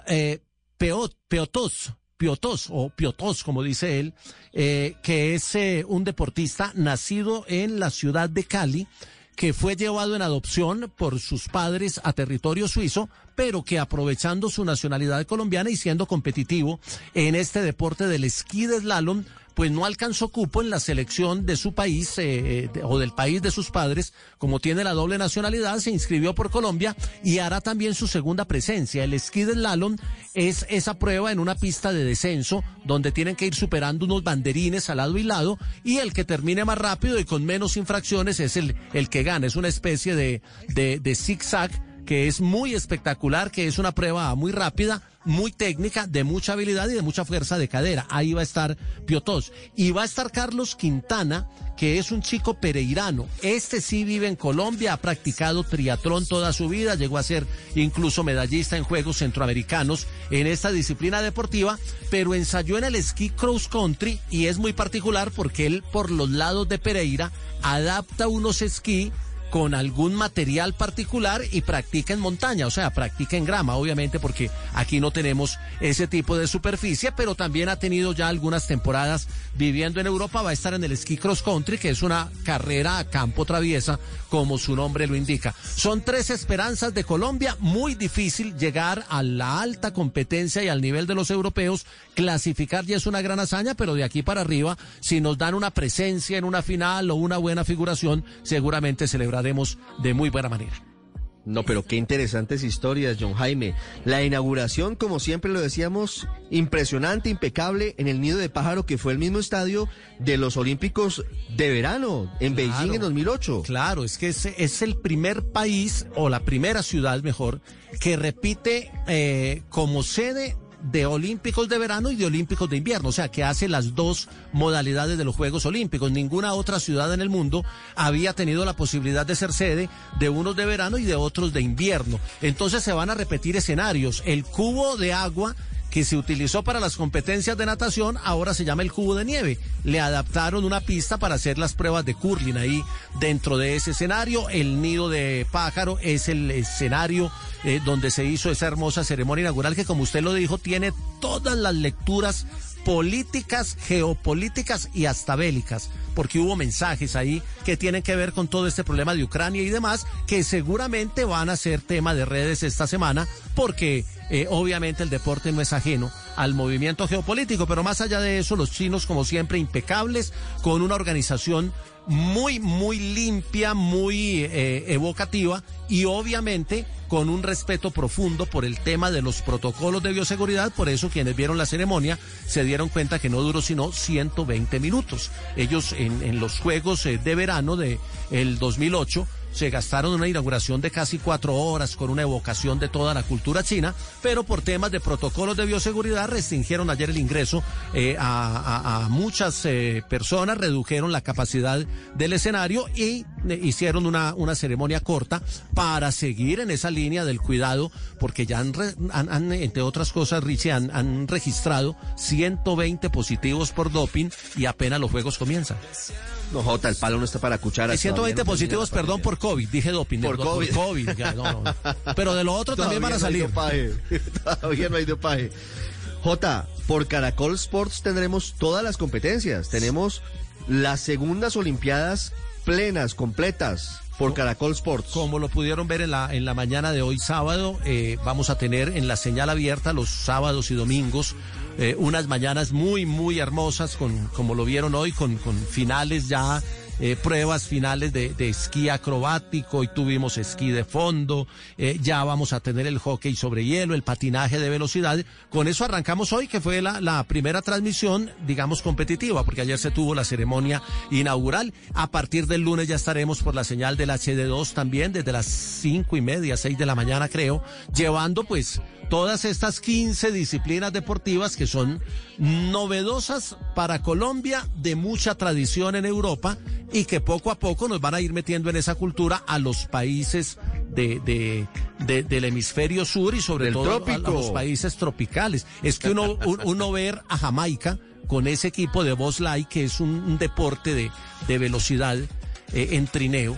Peot, Peotos, Piotos o Piotos, como dice él, eh, que es eh, un deportista nacido en la ciudad de Cali, que fue llevado en adopción por sus padres a territorio suizo, pero que aprovechando su nacionalidad colombiana y siendo competitivo en este deporte del esquí de slalom, pues no alcanzó cupo en la selección de su país eh, de, o del país de sus padres, como tiene la doble nacionalidad, se inscribió por Colombia y hará también su segunda presencia. El esquí del slalom es esa prueba en una pista de descenso donde tienen que ir superando unos banderines al lado y lado y el que termine más rápido y con menos infracciones es el, el que gana. Es una especie de, de, de zigzag que es muy espectacular, que es una prueba muy rápida, muy técnica, de mucha habilidad y de mucha fuerza de cadera. Ahí va a estar Piotos. Y va a estar Carlos Quintana, que es un chico pereirano. Este sí vive en Colombia, ha practicado triatlón toda su vida, llegó a ser incluso medallista en Juegos Centroamericanos en esta disciplina deportiva, pero ensayó en el esquí cross country y es muy particular porque él por los lados de Pereira adapta unos esquí con algún material particular y practica en montaña, o sea, practica en grama, obviamente, porque aquí no tenemos ese tipo de superficie, pero también ha tenido ya algunas temporadas viviendo en Europa, va a estar en el ski cross country, que es una carrera a campo traviesa, como su nombre lo indica. Son tres esperanzas de Colombia, muy difícil llegar a la alta competencia y al nivel de los europeos, clasificar ya es una gran hazaña, pero de aquí para arriba, si nos dan una presencia en una final o una buena figuración, seguramente celebraremos de muy buena manera. No, pero qué interesantes historias, John Jaime. La inauguración, como siempre lo decíamos, impresionante, impecable, en el nido de pájaro, que fue el mismo estadio de los Olímpicos de verano, en Beijing en 2008. Claro, es que es, es el primer país, o la primera ciudad mejor, que repite eh, como sede de Olímpicos de verano y de Olímpicos de invierno, o sea, que hace las dos modalidades de los Juegos Olímpicos. Ninguna otra ciudad en el mundo había tenido la posibilidad de ser sede de unos de verano y de otros de invierno. Entonces se van a repetir escenarios. El cubo de agua que se utilizó para las competencias de natación, ahora se llama el cubo de nieve. Le adaptaron una pista para hacer las pruebas de curling ahí dentro de ese escenario. El nido de pájaro es el escenario eh, donde se hizo esa hermosa ceremonia inaugural que, como usted lo dijo, tiene todas las lecturas políticas, geopolíticas y hasta bélicas, porque hubo mensajes ahí que tienen que ver con todo este problema de Ucrania y demás, que seguramente van a ser tema de redes esta semana, porque eh, obviamente el deporte no es ajeno al movimiento geopolítico, pero más allá de eso, los chinos, como siempre, impecables, con una organización muy, muy limpia, muy eh, evocativa y obviamente con un respeto profundo por el tema de los protocolos de bioseguridad. Por eso quienes vieron la ceremonia se dieron cuenta que no duró sino 120 minutos. Ellos en, en los Juegos eh, de Verano de el 2008 se gastaron una inauguración de casi cuatro horas con una evocación de toda la cultura china, pero por temas de protocolos de bioseguridad restringieron ayer el ingreso eh, a, muchas eh, personas, redujeron la capacidad del escenario y eh, hicieron una, una ceremonia corta para seguir en esa línea del cuidado, porque ya han entre otras cosas, Richie, han, han registrado 120 positivos por doping y apenas los juegos comienzan. No, Jota, el palo no está para cuchara. 120 no positivos, perdón, por COVID. Dije doping. Por COVID. Por COVID ya, no, no. Pero de lo otro también van a salir. <laughs> Todavía no hay dopaje. Jota, por Caracol Sports tendremos todas las competencias. Tenemos las segundas Olimpiadas plenas, completas por Caracol Sports. Como lo pudieron ver en la, en la mañana de hoy sábado, eh, vamos a tener en la señal abierta los sábados y domingos eh, unas mañanas muy, muy hermosas, con, como lo vieron hoy, con, con finales ya eh, pruebas finales de, de, esquí acrobático y tuvimos esquí de fondo, eh, ya vamos a tener el hockey sobre hielo, el patinaje de velocidad. Con eso arrancamos hoy, que fue la, la primera transmisión, digamos, competitiva, porque ayer se tuvo la ceremonia inaugural. A partir del lunes ya estaremos por la señal del HD2 también, desde las cinco y media, seis de la mañana creo, llevando pues todas estas 15 disciplinas deportivas que son novedosas para Colombia, de mucha tradición en Europa y que poco a poco nos van a ir metiendo en esa cultura a los países de, de, de del hemisferio sur y sobre Del todo a, los países tropicales. Es que uno, un- uno ver a Jamaica con ese equipo de bobsleigh que es un, un deporte de, de velocidad eh, en trineo.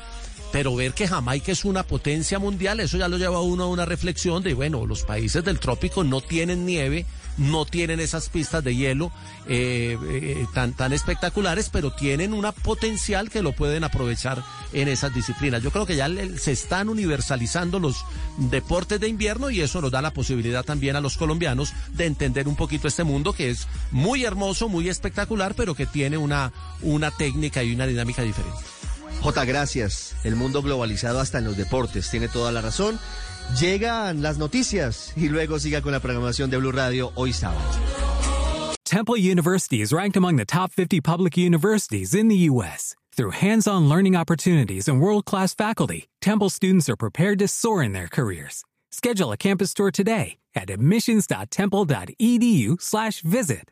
Pero ver que Jamaica es una potencia mundial, eso ya lo lleva uno a una reflexión de, bueno, los países del trópico no tienen nieve, no tienen esas pistas de hielo eh, eh, tan, tan espectaculares, pero tienen una potencial que lo pueden aprovechar en esas disciplinas. Yo creo que ya le- se están universalizando los deportes de invierno y eso nos da la posibilidad también a los colombianos de entender un poquito este mundo que es muy hermoso, muy espectacular, pero que tiene una, una técnica y una dinámica diferente. Jota, gracias. El mundo globalizado hasta en los deportes. Tiene toda la razón. Llegan las noticias y luego siga con la programación de Blue Radio hoy sábado. Temple University is ranked among the top 50 public universities in the U.S. Through hands on learning opportunities and world class faculty, Temple students are prepared to soar in their careers. Schedule a campus tour today at admissions.temple.edu/slash visit.